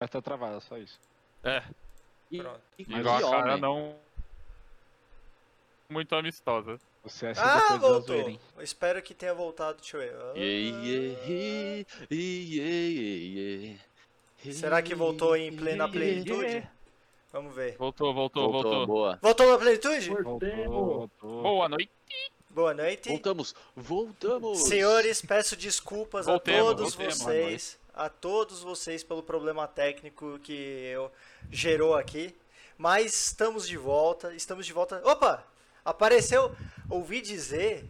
Mas tá travada, só isso. É, E, Pronto. e, igual e a cara homem. não. Muito amistosa. Você é Ah, voltou. Eu espero que tenha voltado. Deixa eu ver. Ah, Yeah, yeah, yeah, yeah, yeah. Será que voltou em plena plenitude? Vamos ver. Voltou, voltou, Voltou, voltou. boa. Voltou na plenitude? Voltou, voltou. Boa noite. Boa noite. Voltamos, voltamos. Senhores, peço desculpas Voltemos, a todos voltemos, vocês, a todos vocês pelo problema técnico que eu gerou aqui. Mas estamos de volta, estamos de volta. Opa! Apareceu, ouvi dizer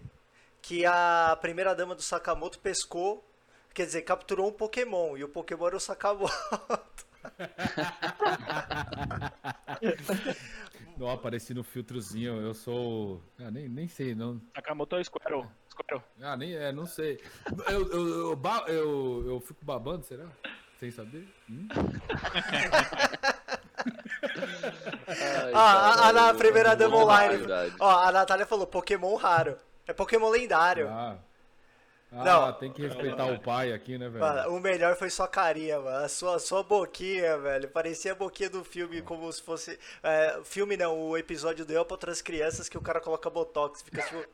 que a primeira dama do Sakamoto pescou, quer dizer, capturou um Pokémon e o Pokémon era o Sakamoto. Não, apareci no filtrozinho, eu sou. Ah, nem, nem sei, não. Sakamoto é Squirrel. Squirrel. Ah, nem, é, não sei. Eu, eu, eu, ba- eu, eu fico babando, será? Sem saber? Hum? Ai, Ah, a- a- na primeira dama online. Ó, a Natália falou Pokémon raro. É Pokémon lendário. Ah. Ah, Não. tem que respeitar o pai aqui, né, velho? Mano, o melhor foi sua carinha, mano. A sua, sua boquinha, velho. Parecia a boquinha do filme, como se fosse. É, filme não, o episódio do Eu para outras crianças que o cara coloca botox. Fica tipo.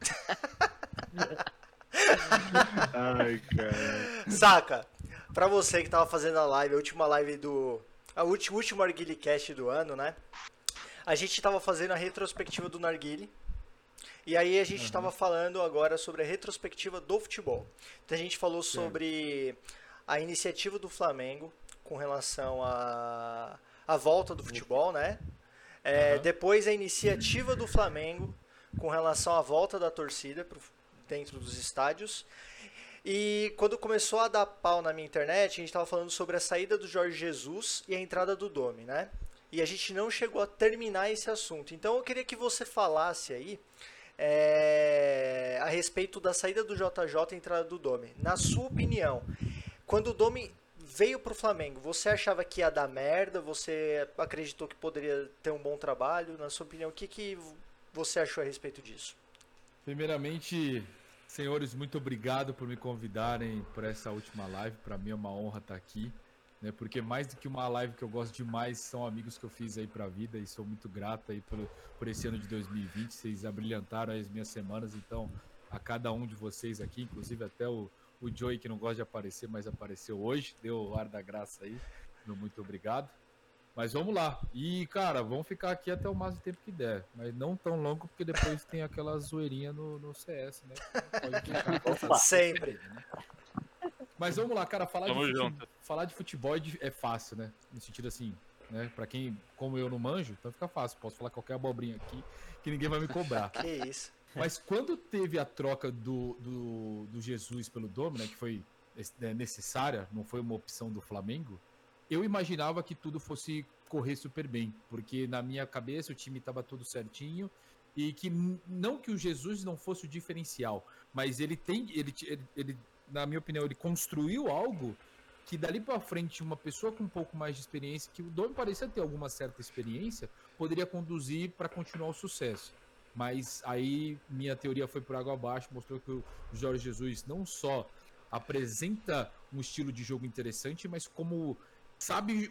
Ai, cara. Saca? Pra você que tava fazendo a live, a última live do. A última, último Narguile Cast do ano, né? A gente tava fazendo a retrospectiva do Narguile. E aí a gente tava falando agora sobre a retrospectiva do futebol. Então a gente falou sobre a iniciativa do Flamengo com relação à a, volta do futebol, né? É, Depois a iniciativa do Flamengo com relação à volta da torcida pro, dentro dos estádios. E quando começou a dar pau na minha internet, a gente estava falando sobre a saída do Jorge Jesus e a entrada do Domi, né? E a gente não chegou a terminar esse assunto. Então eu queria que você falasse aí é, a respeito da saída do JJ e entrada do Domi. Na sua opinião, quando o Domi veio pro Flamengo, você achava que ia dar merda? Você acreditou que poderia ter um bom trabalho? Na sua opinião, o que, que você achou a respeito disso? Primeiramente, senhores, muito obrigado por me convidarem para essa última live. Para mim é uma honra estar aqui, né? Porque mais do que uma live que eu gosto demais, são amigos que eu fiz aí para a vida e sou muito grato aí por, por esse ano de 2020. Vocês abrilhantaram as minhas semanas, então a cada um de vocês aqui, inclusive até o, o Joey que não gosta de aparecer, mas apareceu hoje, deu o ar da graça aí. Meu muito obrigado. Mas vamos lá. E, cara, vamos ficar aqui até o máximo tempo que der. Mas não tão longo, porque depois tem aquela zoeirinha no, no CS, né? Pode ficar- Sempre. Mas vamos lá, cara, falar, de, Tamo fute- junto. falar de futebol é é fácil, né? No sentido assim, né? Pra quem, como eu, não manjo, então fica fácil. Posso falar qualquer abobrinha aqui que ninguém vai me cobrar. Que isso. Mas quando teve a troca do, do, do Jesus pelo Dome, né, que foi né, necessária, não foi uma opção do Flamengo, eu imaginava que tudo fosse correr super bem, porque na minha cabeça o time estava tudo certinho e que não que o Jesus não fosse o diferencial, mas ele tem, ele, ele, ele na minha opinião, ele construiu algo que dali para frente uma pessoa com um pouco mais de experiência, que o Dome parecia ter alguma certa experiência, poderia conduzir para continuar o sucesso. Mas aí minha teoria foi por água abaixo, mostrou que o Jorge Jesus não só apresenta um estilo de jogo interessante, mas como sabe,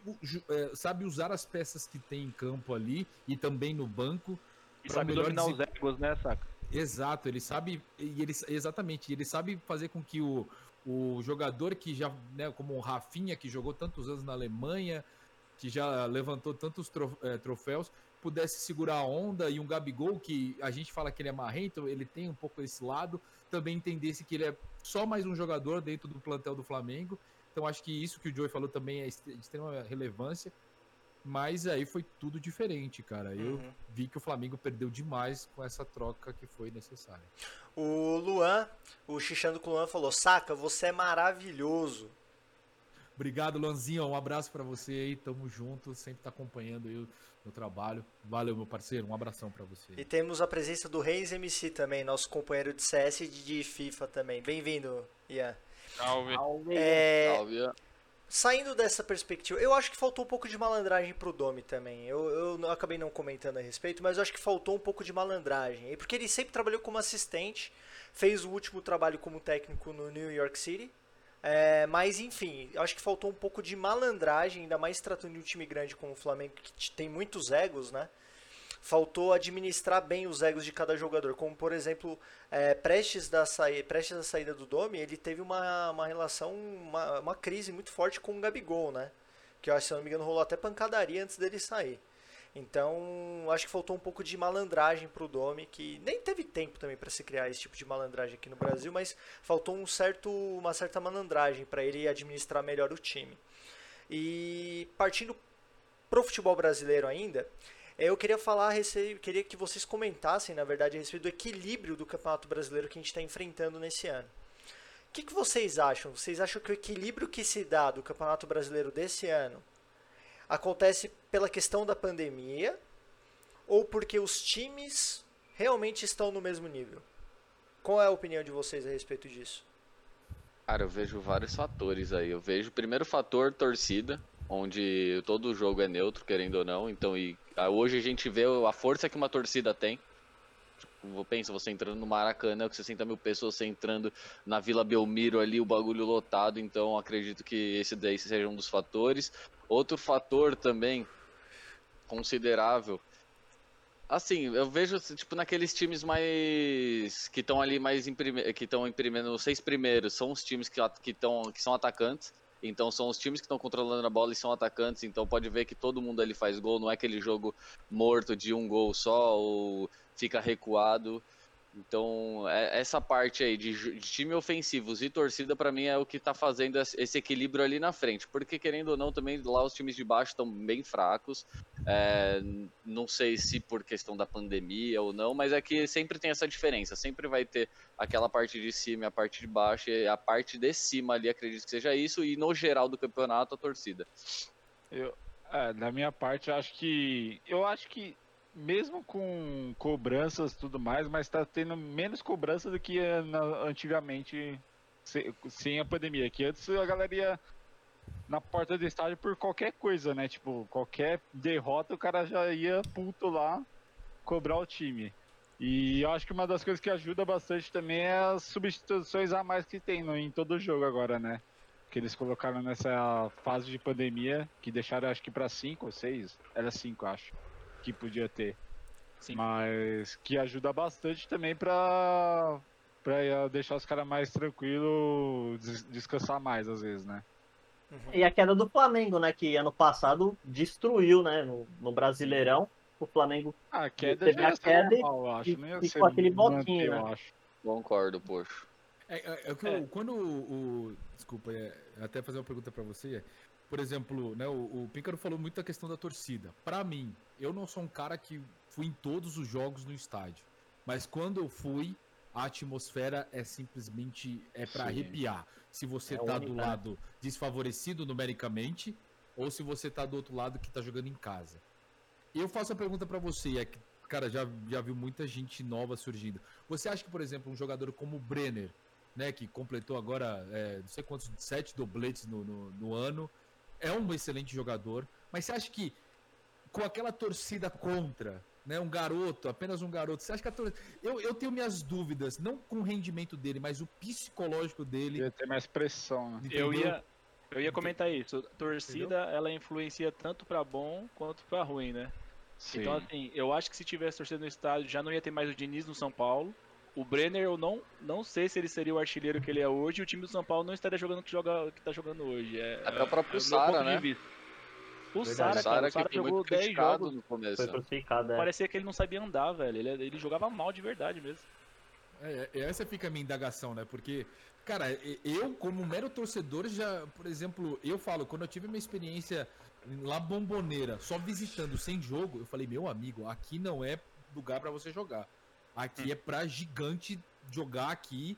é, sabe usar as peças que tem em campo ali e também no banco. E sabe melhor dominar os egos, né, saca? Exato, ele sabe, e ele, exatamente, ele sabe fazer com que o, o jogador que já, né, como o Rafinha, que jogou tantos anos na Alemanha, que já levantou tantos eh, troféus, pudesse segurar a onda e um Gabigol, que a gente fala que ele é marrento, ele tem um pouco esse lado, também entendesse que ele é só mais um jogador dentro do plantel do Flamengo. Então acho que isso que o Joey falou também é de extrema relevância. Mas aí foi tudo diferente, cara. Eu Uhum. vi que o Flamengo perdeu demais com essa troca que foi necessária. O Luan, o Xixando com o Luan falou: Saca, você é maravilhoso. Obrigado, Lanzinho. Um abraço pra você aí. Tamo junto. Sempre tá acompanhando aí o meu trabalho. Valeu, meu parceiro. Um abração pra você. E temos a presença do Reis MC também, nosso companheiro de CS e de FIFA também. Bem-vindo, Ian. Salve. É, Salve. Saindo dessa perspectiva, eu acho que faltou um pouco de malandragem pro Domi também. Eu, eu acabei não comentando a respeito, mas eu acho que faltou um pouco de malandragem. Porque ele sempre trabalhou como assistente, fez o último trabalho como técnico no New York City, É, mas enfim, eu acho que faltou um pouco de malandragem, ainda mais tratando de um time grande como o Flamengo, que tem muitos egos, né? Faltou administrar bem os egos de cada jogador. Como, por exemplo, é, prestes, da saí prestes da saída do Domi, ele teve uma, uma relação, uma, uma crise muito forte com o Gabigol, né? Que eu acho, se não me engano, rolou até pancadaria antes dele sair. Então, acho que faltou um pouco de malandragem pro Domi, que nem teve tempo também para se criar esse tipo de malandragem aqui no Brasil, mas faltou um certo, uma certa malandragem para ele administrar melhor o time. E partindo pro futebol brasileiro ainda, eu queria falar, queria que vocês comentassem, na verdade, a respeito do equilíbrio do Campeonato Brasileiro que a gente está enfrentando nesse ano. O que, que vocês acham? Vocês acham que o equilíbrio que se dá do Campeonato Brasileiro desse ano acontece pela questão da pandemia ou porque os times realmente estão no mesmo nível? Qual é a opinião de vocês a respeito disso? Cara, eu vejo vários fatores aí. Eu vejo o primeiro fator, torcida, onde todo jogo é neutro, querendo ou não. Então, e, hoje a gente vê a força que uma torcida tem. Tipo, pensa, você entrando no Maracanã, com 60 mil pessoas, você entrando na Vila Belmiro ali, o bagulho lotado. Então, acredito que esse daí seja um dos fatores. Outro fator também considerável. Assim, eu vejo tipo naqueles times mais que estão ali mais em que estão em primeiro, os seis primeiros são os times que que estão que são atacantes. Então são os times que estão controlando a bola e são atacantes, então pode ver que todo mundo ali faz gol, não é aquele jogo morto de um gol só ou fica recuado. Então, é- essa parte aí de, time ofensivos e torcida, pra mim, é o que tá fazendo es- esse equilíbrio ali na frente. Porque, querendo ou não, também lá os times de baixo estão bem fracos. É, não sei se por questão da pandemia ou não, mas é que sempre tem essa diferença. Sempre vai ter aquela parte de cima e a parte de baixo. E a parte de cima ali, acredito que seja isso. E no geral do campeonato, a torcida. Eu, é, da minha parte, eu acho que. Eu acho que mesmo com cobranças e tudo mais, mas tá tendo menos cobrança do que eh, antigamente se- sem a pandemia. Que antes a galera ia na porta do estádio por qualquer coisa, né? Tipo, qualquer derrota o cara já ia puto lá cobrar o time. E eu acho que uma das coisas que ajuda bastante também é as substituições a mais que tem no, em todo jogo agora, né? Que eles colocaram nessa fase de pandemia, que deixaram acho que pra 5 ou 6, era 5 acho, que podia ter. Sim. Mas que ajuda bastante também pra, pra deixar os caras mais tranquilos, des- descansar mais às vezes, né? E a queda do Flamengo, né? Que ano passado destruiu, né? No, no Brasileirão. O Flamengo A queda Teve já a queda e- normal, eu acho. e ficou aquele manter, bloquinho, eu né? acho. Concordo, poxa. É, é, é eu- quando o, o- Desculpa, é, até fazer uma pergunta pra você. Por exemplo, né, o, o Pícaro falou muito da questão da torcida. Pra mim, eu não sou um cara que fui em todos os jogos no estádio. Mas quando eu fui, a atmosfera é simplesmente é para arrepiar. Se você É tá única, do né? lado desfavorecido numericamente ou se você tá do outro lado que tá jogando em casa. Eu faço a pergunta pra você, é que, cara, já, já viu muita gente nova surgindo. Você acha que, por exemplo, um jogador como o Brenner, né, que completou agora é, não sei quantos, sete dobletes no, no, no ano, é um excelente jogador, mas você acha que com aquela torcida contra, né, um garoto, apenas um garoto, você acha que a torcida... Eu, eu tenho minhas dúvidas, não com o rendimento dele, mas o psicológico dele. Ia ter mais pressão, né? Eu entendeu? ia, eu ia comentar isso. A torcida, ela influencia tanto pra bom quanto pra ruim, né? Sim. Então, assim, eu acho que se tivesse torcida no estádio, já não ia ter mais o Diniz no São Paulo. O Brenner, eu não, não sei se ele seria o artilheiro que ele é hoje. E o time do São Paulo não estaria jogando o que, joga, que tá jogando hoje. É, Até o próprio é Sara, né? O. Sara, cara, o que Sara jogou muito 10 criticado jogos. no começo. foi crucificado. É. Parecia que ele não sabia andar, velho. Ele, ele jogava mal de verdade mesmo. É, é, essa fica a minha indagação, né? Porque, cara, eu, como mero torcedor, já, por exemplo, eu falo, quando eu tive minha experiência lá bomboneira, só visitando sem jogo, eu falei, meu amigo, aqui não é lugar pra você jogar. Aqui é pra gigante jogar aqui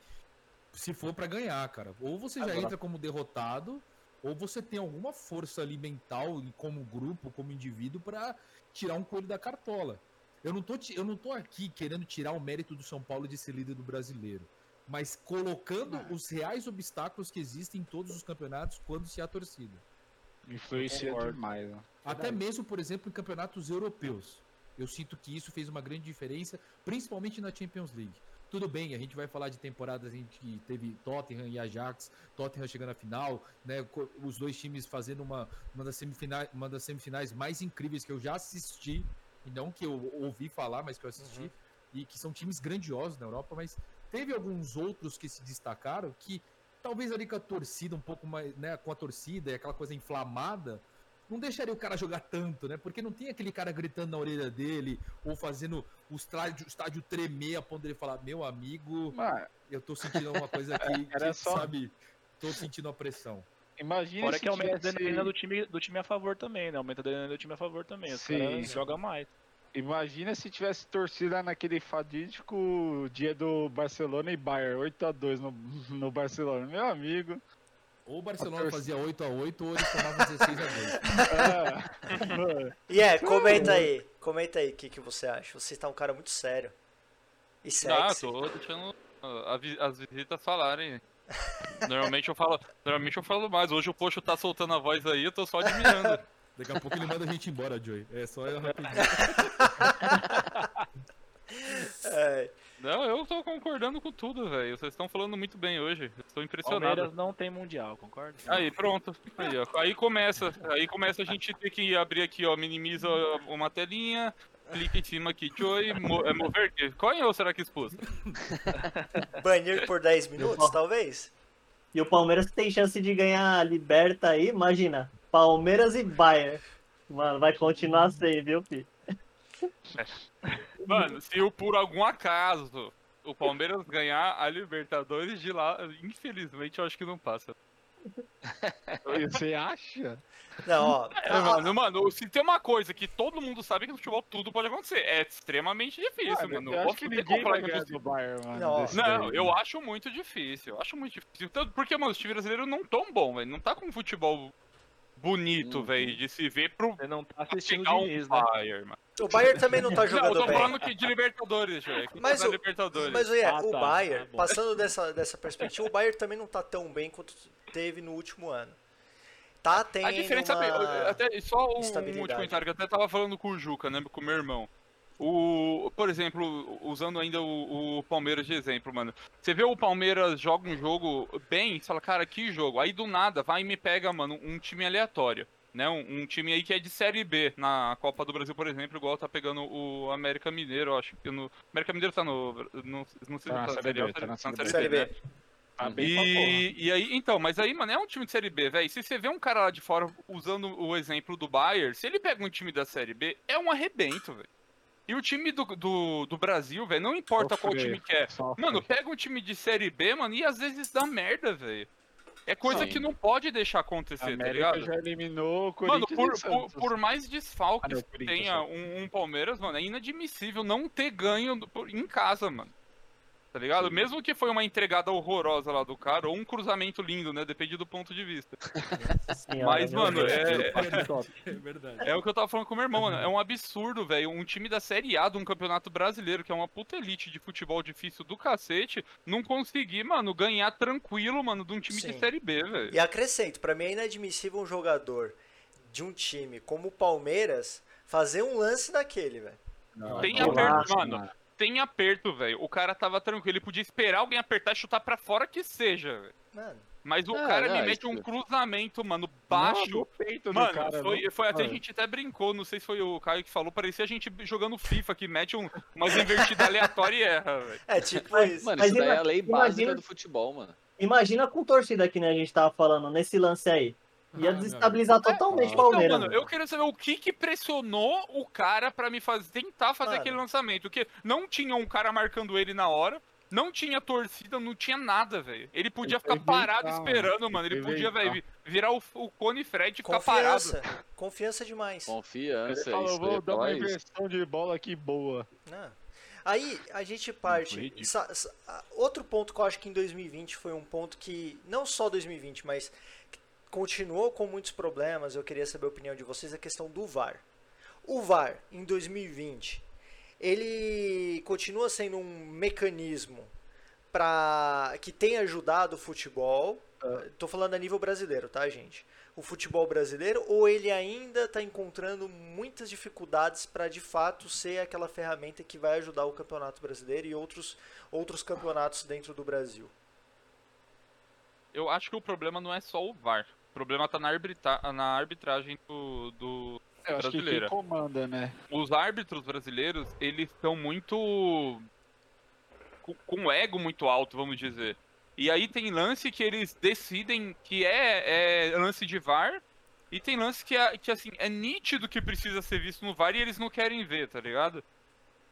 se for pra ganhar, cara. Ou você já Agora- entra como derrotado, ou você tem alguma força ali mental, como grupo, como indivíduo, pra tirar um coelho da cartola. Eu não, tô, eu não tô aqui querendo tirar o mérito do São Paulo de ser líder do brasileiro, mas colocando os reais obstáculos que existem em todos os campeonatos quando se há torcida. Influencia demais, né? Até mesmo, por exemplo, em campeonatos europeus. Eu sinto que isso fez uma grande diferença, principalmente na Champions League. tudo bem, a gente vai falar de temporadas em que teve Tottenham e Ajax, Tottenham chegando à final, né? Os dois times fazendo uma, uma, das semifinais, uma das semifinais mais incríveis que eu já assisti, e não que eu ouvi falar, mas que eu assisti, e que são times grandiosos na Europa, mas teve alguns outros que se destacaram que talvez ali com a torcida um pouco mais, né, com a torcida e aquela coisa inflamada, não deixaria o cara jogar tanto, né? Porque não tem aquele cara gritando na orelha dele ou fazendo o estádio, o estádio tremer a ponto dele falar: Meu amigo, Mano, eu tô sentindo alguma coisa aqui, Era que, só- sabe? Tô sentindo a pressão. imagina Fora se que aumenta a tivesse- adrenalina do time, do time a favor também, né? Aumenta a adrenalina do time a favor também. Os Sim. caras jogam mais. Imagina se tivesse torcida naquele fadídico dia do Barcelona e Bayern, 8x2 no, no Barcelona. Meu amigo. Ou o Barcelona fazia 8x8 ou eles tomavam 16x2. Ah, mano, E é, comenta aí. Comenta aí o que, que você acha. Você tá um cara muito sério. E Ah, sexy. tô deixando ah, a vi- as visitas falarem. Normalmente eu falo, normalmente eu falo mais. Hoje o Pocho tá soltando a voz aí, eu tô só admirando. Daqui a pouco ele manda a gente embora, Joey. É só eu rapidinho. É, Não, eu tô concordando com tudo, velho. Vocês estão falando muito bem hoje. Eu Estou impressionado. Palmeiras não tem mundial, concorda? Aí, pronto. Aí, ó. Aí começa. Aí começa a gente ter que abrir aqui, ó. Minimiza uma telinha. Clica em cima aqui, Joey. Mo é mover? Qual é ou será que expulsa? banir por 10 minutos, talvez? E o Palmeiras tem chance de ganhar a Liberta aí, imagina. Palmeiras e Bayern. Mano, vai continuar sem, viu, filho? Mano, se o por algum acaso o Palmeiras ganhar a Libertadores de lá, infelizmente eu acho que não passa. você acha? Não, ó. É, mano, mano, se tem uma coisa que todo mundo sabe que no futebol tudo pode acontecer, é extremamente difícil, mano. eu acho que ninguém vai ganhar do Bayern, mano. Não, Não, daí. eu acho muito difícil. Eu acho muito difícil. Porque, mano, os times brasileiros não tão bom, velho. Não tá com futebol bonito, Uhum. velho, de se ver pro Você não tá assistindo o um Diniz, né? Bayern, mano. O Bayern também não tá Não, eu jogando tô bem. falando que de Libertadores. Quem Mas tá o- Libertadores. Mas olha, Ah, o tá, Bayern, tá passando dessa, dessa perspectiva, o Bayern também não tá tão bem quanto teve no último ano. Tá tendo A diferença uma... é, até só um, um último comentário que eu até tava falando com o Juca, né, com o meu irmão. O, por exemplo, usando ainda o, o Palmeiras de exemplo, mano. Você vê o Palmeiras joga um jogo bem, você fala, cara, que jogo. Aí do nada vai e me pega, mano, um time aleatório. Né, um, um time aí que é de Série B na Copa do Brasil, por exemplo, igual tá pegando o América Mineiro, eu acho que no. América Mineiro tá no. no não sei Tá na se Série B, tá na Série Série B. né? Tá. E, e aí, então, mas aí, mano, é um time de Série B, velho. Se você vê um cara lá de fora usando o exemplo do Bayern, se ele pega um time da Série B, é um arrebento, velho. E o time do, do, do Brasil, velho, não importa qual time que é. sofre. Mano, pega um time de Série B, mano, e às vezes dá merda, velho. É coisa Sim. que não pode deixar A acontecer, tá América ligado? já eliminou o Mano, Corinthians por, e por, Santos. por mais Ah, desfalques não, que tenha um, um Palmeiras, mano, é inadmissível não ter ganho por- em casa, mano. Tá ligado? Mesmo que foi uma entregada horrorosa lá do cara, ou um cruzamento lindo, né? Depende do ponto de vista. Senhora, Mas, meu mano, Deus. é, É verdade. é o que eu tava falando com o meu irmão, mano. É um absurdo, velho. Um time da Série A de um campeonato brasileiro, que é uma puta elite de futebol difícil do cacete, não conseguir, mano, ganhar tranquilo, mano, de um time de Sim. Série B, velho. E acrescento, pra mim é inadmissível um jogador de um time como o Palmeiras fazer um lance daquele, velho. Não, Tem dá, mano. Tem aperto, velho. O cara tava tranquilo. Ele podia esperar alguém apertar e chutar pra fora que seja, velho. Mano, Mas o Ah, cara não, me mete um cruzamento, mano, Não, baixo. no peito do Mano, cara, foi, não. foi até a gente até brincou, não sei se foi o Caio que falou, parecia a gente jogando FIFA que mete um, umas invertidas aleatórias e erra, velho. é tipo Mas- isso. Mano, Mas isso daí é a lei imagina- básica do futebol, mano. Imagina com torcida que né, a gente tava falando nesse lance aí. Ia Ah, desestabilizar totalmente o. Então, Palmeiras. mano, eu queria saber o que que pressionou o cara pra me fazer, tentar fazer Mano. aquele lançamento, porque não tinha um cara marcando ele na hora, não tinha torcida, não tinha nada, velho. Ele podia Ele ficar parado inventar, esperando, mano. mano. Ele Ele podia, velho, virar o, o Cone Fred e ficar parado. Confiança. Confiança demais. Ele Confiança, falou, isso vou é dar uma inversão de bola aqui boa. Aí a gente parte. sa- sa- outro ponto que eu acho que em 2020 foi um ponto que, não só 2020, mas continuou com muitos problemas. Eu queria saber a opinião de vocês, a questão do VAR. O VAR em 2020, ele continua sendo um mecanismo para que tem ajudado o futebol. Estou falando a nível brasileiro, tá, gente? o futebol brasileiro ou ele ainda está encontrando muitas dificuldades para de fato ser aquela ferramenta que vai ajudar o Campeonato Brasileiro e outros, outros campeonatos dentro do Brasil? Eu acho que o problema não é só o VAR. O problema tá na, arbitra na arbitragem do, do Eu acho que brasileira. comanda, né? Os árbitros brasileiros, eles estão muito. com, com ego muito alto, vamos dizer. E aí tem lance que eles decidem que é, é lance de VAR. E tem lance que, é, que assim, é nítido que precisa ser visto no VAR e eles não querem ver, tá ligado?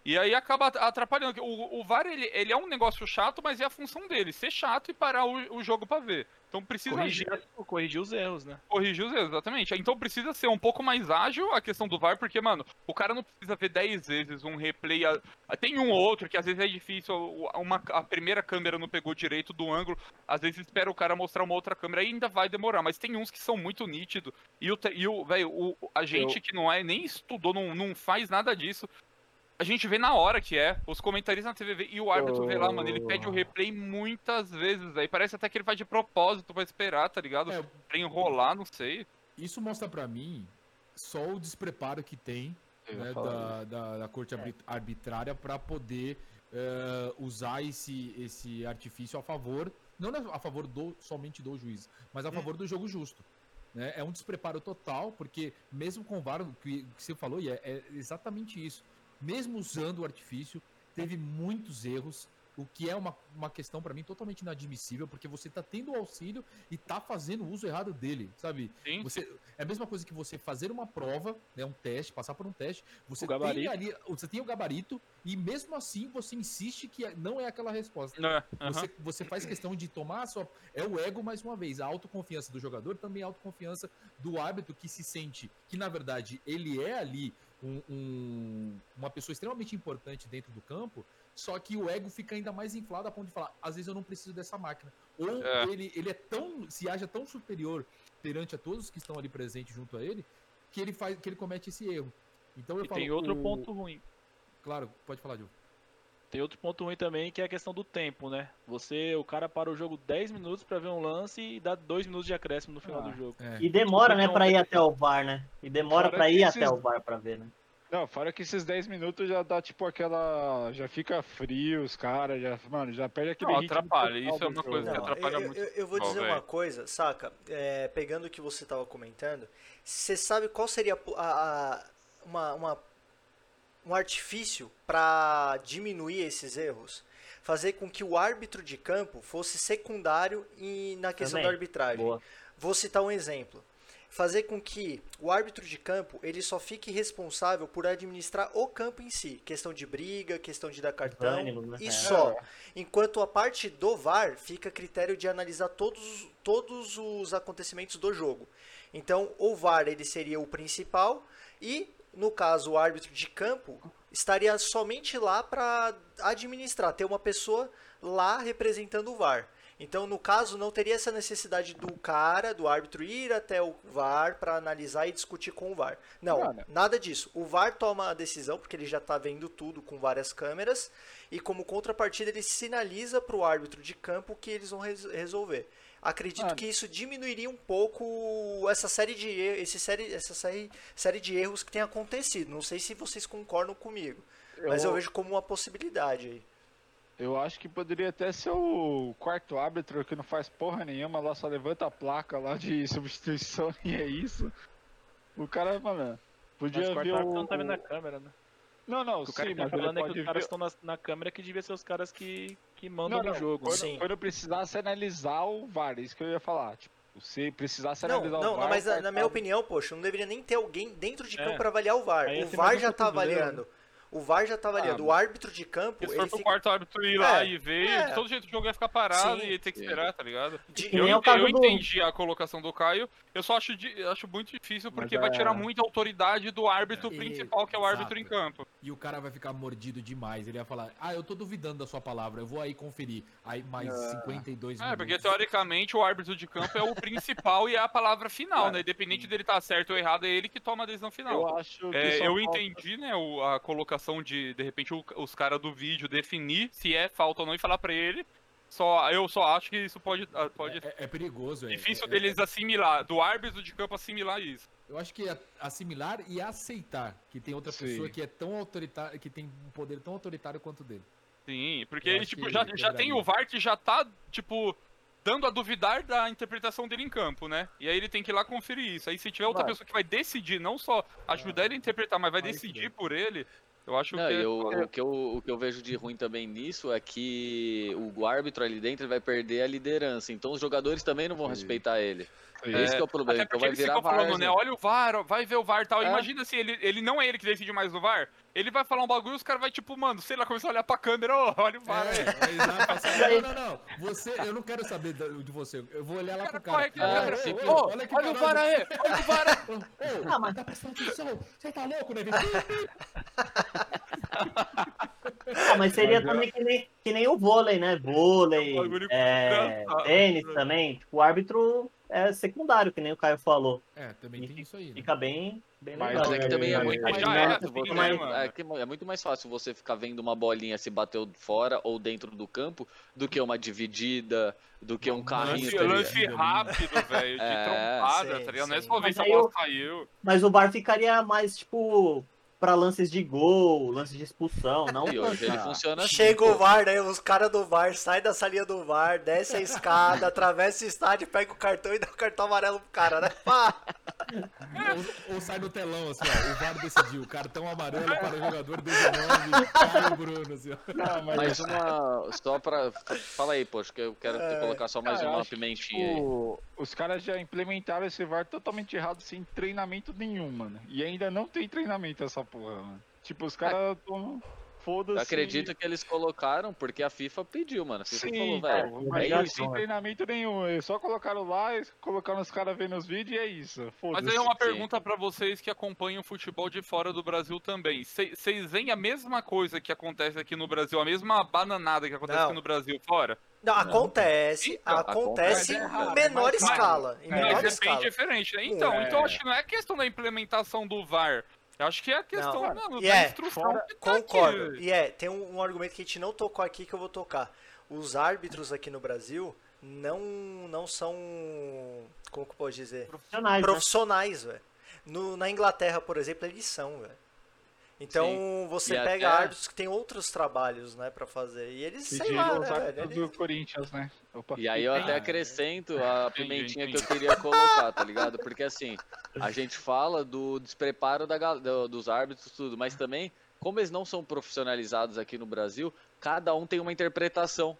E aí acaba atrapalhando. O, o VAR, ele, ele é um negócio chato, mas é a função dele, ser chato e parar o, o jogo pra ver. Então precisa Corrigir, corrigir os erros, né? corrigir os erros, exatamente. Então precisa ser um pouco mais ágil a questão do VAR, porque, mano, o cara não precisa ver 10 vezes um replay. a- Tem um ou outro que às vezes é difícil, uma, a primeira câmera não pegou direito do ângulo, às vezes espera o cara mostrar uma outra câmera, aí ainda vai demorar, mas tem uns que são muito nítidos. E o, e o velho, o- a gente que não é, nem estudou, não, não faz nada disso. A gente vê na hora que é, os comentaristas na TV e o árbitro vê lá, mano, ele pede o replay muitas vezes, aí parece até que ele faz de propósito pra esperar, tá ligado? É, Pra enrolar, não sei. Isso mostra pra mim só o despreparo que tem né, da, da, da corte arbit- arbitrária para poder eh, usar esse, esse artifício a favor, não a favor do somente do juiz, mas a favor do jogo justo. né? É um despreparo total, porque mesmo com o VAR, que você falou, e é, é exatamente isso. Mesmo usando o artifício, teve muitos erros, o que é uma, uma questão para mim totalmente inadmissível, porque você tá tendo o auxílio e tá fazendo uso errado dele, sabe? Sim, Você, é a mesma coisa que você fazer uma prova, né, um teste, passar por um teste, você O tem ali, você tem o gabarito e mesmo assim você insiste que não é aquela resposta. É. Você, você faz questão de tomar a sua. É o ego, mais uma vez. A autoconfiança do jogador também a autoconfiança do árbitro que se sente que, na verdade, ele é ali um- um- uma pessoa extremamente importante dentro do campo, só que o ego fica ainda mais inflado a ponto de falar: às vezes eu não preciso dessa máquina. Ou É. ele, ele é tão. se acha tão superior perante a todos que estão ali presentes junto a ele, que ele, faz, que ele comete esse erro. Então eu E falo. tem outro o- ponto ruim. Claro, pode falar, Diogo. Tem outro ponto ruim também, que é a questão do tempo, né? Você, o cara para o jogo 10 minutos pra ver um lance e dá 2 minutos de acréscimo no final Ah. do jogo. É. E demora, né, pra ir até o VAR, né? E demora que ir esses- até o VAR pra ver, né? Não, fora que esses 10 minutos já dá tipo aquela. Já fica frio, os caras, já. Mano, já perde aquele Não, ritmo atrapalha, isso é uma jogo. coisa que Não, atrapalha eu, muito eu- eu vou dizer uma coisa, saca? É, pegando o que você estava comentando, você sabe qual seria a, a- uma, uma- um artifício para diminuir esses erros? Fazer com que o árbitro de campo fosse secundário e na questão Também. da arbitragem. Boa. Vou citar um exemplo. Fazer com que o árbitro de campo ele só fique responsável por administrar o campo em si. Questão de briga, questão de dar cartão né? e É. só. Enquanto a parte do VAR fica a critério de analisar todos, todos os acontecimentos do jogo. Então, o VAR ele seria o principal e, no caso, o árbitro de campo estaria somente lá para administrar, ter uma pessoa lá representando o VAR. Então, no caso, não teria essa necessidade do cara, do árbitro, ir até o VAR para analisar e discutir com o VAR. Não, Mano. nada disso. O VAR toma a decisão, porque ele já está vendo tudo com várias câmeras, e como contrapartida, ele sinaliza para o árbitro de campo que eles vão res- resolver. Acredito Mano. que isso diminuiria um pouco essa série de esse série, essa série, série de erros que tem acontecido. Não sei se vocês concordam comigo, mas eu vejo como uma possibilidade aí. Eu acho que poderia até ser o quarto árbitro que não faz porra nenhuma, lá só levanta a placa lá de substituição e é isso. O cara, mano, Mas podia o quarto ver árbitro o... não tá vendo na câmera, né? Não, não, O que o cara sim, tá mas ele falando é que pode os caras estão na, na câmera que devia ser os caras que, que mandam Não, no não, jogo. Quando, Sim. quando precisasse analisar o VAR, isso que eu ia falar. Tipo, se precisasse Não, analisar o não, VAR... não, mas na, o na minha opinião, poxa, não deveria nem ter alguém dentro de É. campo para avaliar o VAR. Aí ia O VAR já tá cotovelo. avaliando. O VAr já tá avaliando. Ah, o árbitro de campo, Se ele for pro fica. quarto árbitro ir lá É, e ver, é. de todo jeito o jogo ia ficar parado Sim. e ia ter que esperar, tá ligado? de- Eu, é o eu do- entendi a colocação do Caio, eu só acho, acho muito difícil porque vai é- tirar muita autoridade do árbitro É. principal, que é o árbitro em Exato. campo. E o cara vai ficar mordido demais. Ele vai falar: Ah, eu tô duvidando da sua palavra, eu vou aí conferir. Aí mais Ah. 52 É, minutos. porque teoricamente o árbitro de campo é o principal e é a palavra final, Cara, né? Independente dele estar certo ou errado, é ele que toma a decisão final. Eu acho que É, eu falta- entendi, né, o- a colocação de, de repente, o- os caras do vídeo definir se é falta ou não e falar pra ele. Só, eu só acho que isso pode. ah, pode É, é perigoso, é. difícil é, deles assimilar, do árbitro de campo assimilar isso. Eu acho que é assimilar e aceitar que tem outra Sim. pessoa que é tão autoritária, que tem um poder tão autoritário quanto o dele. Sim, porque ele, tipo, já, já tem o VAR que já tá, tipo, dando a duvidar da interpretação dele em campo, né? E aí ele tem que ir lá conferir isso. Aí se tiver outra Vai. pessoa que vai decidir, não só ajudar ele a interpretar, mas vai decidir por ele, eu acho Não, que. é- eu- o, que eu, o que eu vejo de ruim também nisso é que o árbitro ali dentro ele vai perder a liderança. Então os jogadores também não vão Sim. respeitar ele. Sim. Esse que é o problema. Até Então vai virar falando, várzea. né? Olha o VAR, vai ver o VAR e tal. É. Imagina se ele, ele não é ele que decide mais no VAR. Ele vai falar um bagulho e os caras vão, tipo, mano, sei lá, começar a olhar pra câmera, ó, olha o VAR aí. É, assim, não, não, não. Você, eu não quero saber de você. Eu vou olhar lá cara pro cara. cara. Ô, olha o VAR aí, olha o VAR aí. Ô, Ah, mas- tá prestando atenção? Você tá louco, né? Ah, mas seria Mas, ó. também que nem, que nem o vôlei, né? Vôlei, É é, tênis também. Tipo, o árbitro é secundário, que nem o Caio falou. É, também tem isso aí. Né? Fica bem, bem Mas legal. Mas é que também é É, muito mas mais é fácil você- né, mano? é que é muito mais fácil você ficar vendo uma bolinha se bateu fora ou dentro do campo do que uma dividida, do que um carrinho. Lance, tá lance rápido, velho, de É, trompada, sim, tá ligado? Não é só ver Mas se a bola eu- saiu. Mas o VAR ficaria mais, tipo, pra lances de gol, lances de expulsão, não E hoje ele funciona assim. Chega o VAR, né? Os caras do VAR saem da salinha do VAR, desce a escada, atravessa o estádio, pega o cartão e dá o cartão amarelo pro cara, né? Pá! Ou, ou sai no telão, assim, ó. O VAR decidiu. Cartão amarelo para o jogador 19. Caio Bruno, assim, ó. Não, mas, Mais uma. Só pra. Fala aí, poxa, que eu quero te É, colocar só mais cara, uma que, pimentinha aí. tipo, Os caras já implementaram esse VAR totalmente errado, sem treinamento nenhum, mano. E ainda não tem treinamento essa porra, mano. Tipo, os caras tão. Foda-se. Acredito que eles colocaram porque a FIFA pediu, mano. A FIFA Sim, falou, cara, velho. mas é não isso. tem treinamento nenhum. Eles só colocaram lá, colocaram os caras vendo os vídeos e é isso. Mas aí é uma pergunta pra vocês que acompanham o futebol de fora do Brasil também. Vocês veem a mesma coisa que acontece aqui no Brasil, a mesma bananada que acontece Não. aqui no Brasil fora? Não, acontece, Então, acontece acontece, em é menor raro. escala. Em É, menor Mas é bem escala. diferente, né? Então, É. então acho que não é questão da implementação do VAR. Eu acho que é a questão Não. mano, E da é, instrução fora- que tá Concordo. aqui. E é, tem um, um argumento que a gente não tocou aqui que eu vou tocar. Os árbitros aqui no Brasil não, não são. Como que eu posso dizer? profissionais, né? Profissionais, velho. No- Na Inglaterra, por exemplo, eles são, velho. Então você E pega até- árbitros que tem outros trabalhos, né, pra fazer. E eles, sei lá, os né, velho? do Corinthians, né? Opa. E aí eu até acrescento a entendi, pimentinha que eu queria colocar, tá ligado? Porque assim, a gente fala do despreparo da, do- dos árbitros tudo, mas também, como eles não são profissionalizados aqui no Brasil, cada um tem uma interpretação.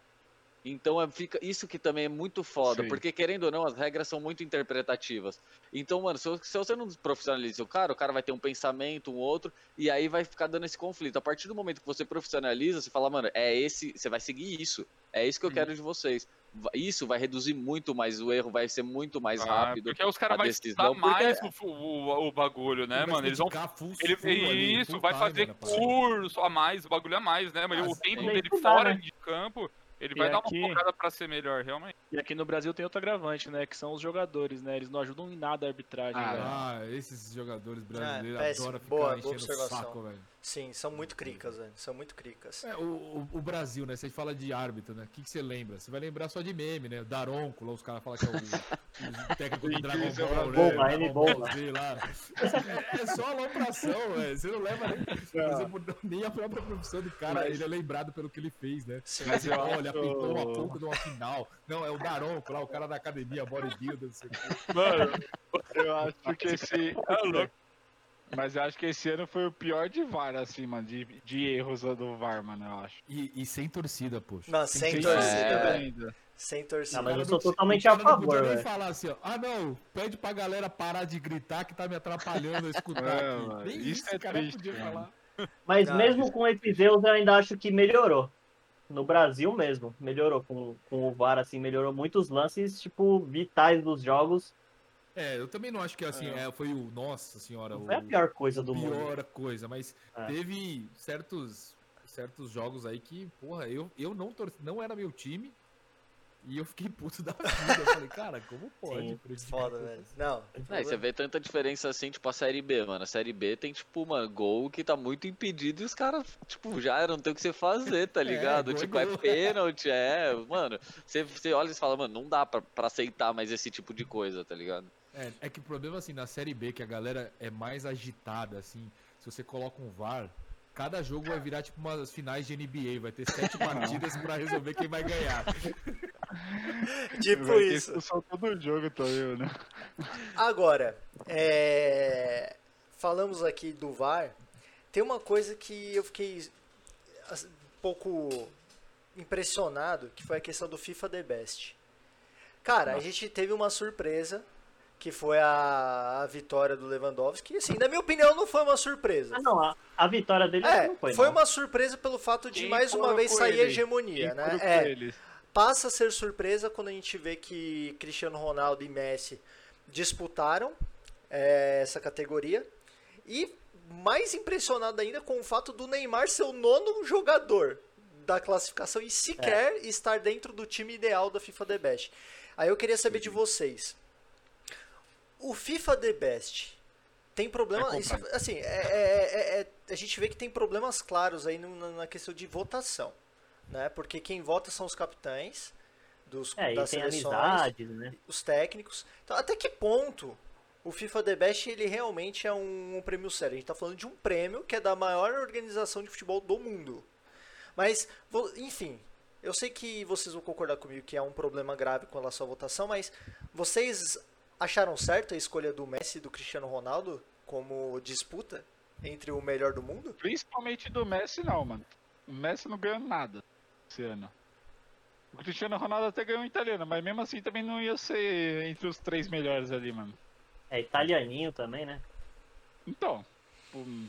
Então é- fica isso que também é muito foda, Sim. porque querendo ou não, as regras são muito interpretativas. Então, mano, se, se você não profissionaliza o cara, o cara vai ter um pensamento, um outro, e aí vai ficar dando esse conflito. A partir do momento que você profissionaliza, você fala, mano, é esse, você vai seguir isso. É isso que eu Uhum. quero de vocês. Isso vai reduzir muito mais o erro, vai ser muito mais Ah, rápido. Porque os caras vão estudar porque- mais o, o, o bagulho, né, mano? Eles vão full- Ele, full isso, full vai fazer parada. curso a mais, o bagulho a mais, né? Mas o tempo dele fora né? de campo, ele E vai dar aqui- uma focada pra ser melhor, realmente. E aqui no Brasil tem outro agravante, né? Que são os jogadores, né? Eles não ajudam em nada a arbitragem, Ah, velho. Ah, esses jogadores brasileiros É, adoram ficar Boa, boa enchendo o saco, velho. Sim, são muito cricas, velho. São muito cricas. É, o, o, o Brasil, né? Você fala de árbitro, né? O que, que você lembra? Você vai lembrar só de meme, né? Daronco, lá os caras falam que é o, o técnico do Dragon Isso, Ball, né? Bomba, Dragon ele bomba. É, é só alopração, velho. Você não leva nem, por exemplo, nem a própria profissão do cara. Mas- Ele é lembrado pelo que ele fez, né? Sim. Mas eu olha, acho- pintou uma ponta de uma final. Não, é o Daronco lá, o cara da academia, bodybuilder, não sei o quê. Mano, eu acho que esse. É louco. Mas eu acho que esse ano foi o pior de VAR, assim, mano, de, de erros do VAR, mano, eu acho. E, e sem torcida, poxa. Não, sem Sem torcida, é. velho. ainda. Sem torcida. Não, mas eu sou não- totalmente o cara a não favor, podia nem velho. falar assim, ó. Ah, não, pede pra galera parar de gritar que tá me atrapalhando a escutar É, aqui. mano, Nem isso isso, é o cara triste, podia mano. falar. Mas Não, mesmo com esses erros, eu ainda acho que melhorou. No Brasil mesmo, melhorou. Com, com o VAR, assim, melhorou muitos lances, tipo, vitais dos jogos. É, eu também não acho que assim, é, foi o. Nossa senhora, Não o foi a pior coisa do mundo. pior coisa, mas É. teve certos, certos jogos aí que, porra, eu, eu não torci, não era meu time. E eu fiquei puto da vida. Eu falei, cara, como pode? Sim, Foda, velho. Não. Não, você vê tanta diferença assim, tipo, a Série B, mano. A Série B tem, tipo, uma gol que tá muito impedido e os caras, tipo, já não tem o que você fazer, tá ligado? gol é tipo, é pênalti, é. Mano, você, você olha e fala, mano, não dá pra, pra aceitar mais esse tipo de coisa, tá ligado? É, é que o problema, assim, na Série B, que a galera é mais agitada, assim, se você coloca um VAR, cada jogo vai virar, tipo, umas finais de NBA, vai ter sete partidas pra resolver quem vai ganhar. Tipo Vai isso. discussão todo jogo, eu, né? Agora, é, falamos aqui do VAR. Tem uma coisa que eu fiquei assim, um pouco impressionado, que foi a questão do FIFA The Best. Cara, a gente teve uma surpresa, que foi a, a vitória do Lewandowski. Assim, na minha opinião, não foi uma surpresa. Ah, não, a, a vitória dele É, não foi. foi não. uma surpresa pelo fato de Quem mais uma vez sair a ele? hegemonia, Quem né? É, ele? passa a ser surpresa quando a gente vê que Cristiano Ronaldo e Messi disputaram é, essa categoria. E mais impressionado ainda com o fato do Neymar ser o nono jogador da classificação e sequer estar dentro do time ideal da FIFA The Best. Aí eu queria saber de vocês. O FIFA The Best tem problema. É isso, assim, é- é- é- é- a gente vê que tem problemas claros aí no- na, questão de votação. Né? Porque quem vota são os capitães dos, É, das seleções amizades, né? os técnicos. Então, até que ponto o FIFA The Best ele realmente é um, um prêmio sério? A gente está falando de um prêmio que é da maior organização de futebol do mundo. Mas, enfim, eu sei que vocês vão concordar comigo que é um problema grave com relação à votação, mas vocês acharam certo a escolha do Messi e do Cristiano Ronaldo como disputa entre o melhor do mundo? Principalmente do Messi, não, mano. O Messi não ganhou nada esse ano. O Cristiano Ronaldo até ganhou um italiano, mas mesmo assim também não ia ser entre os três melhores ali, mano. É italianinho também, né? Então, o-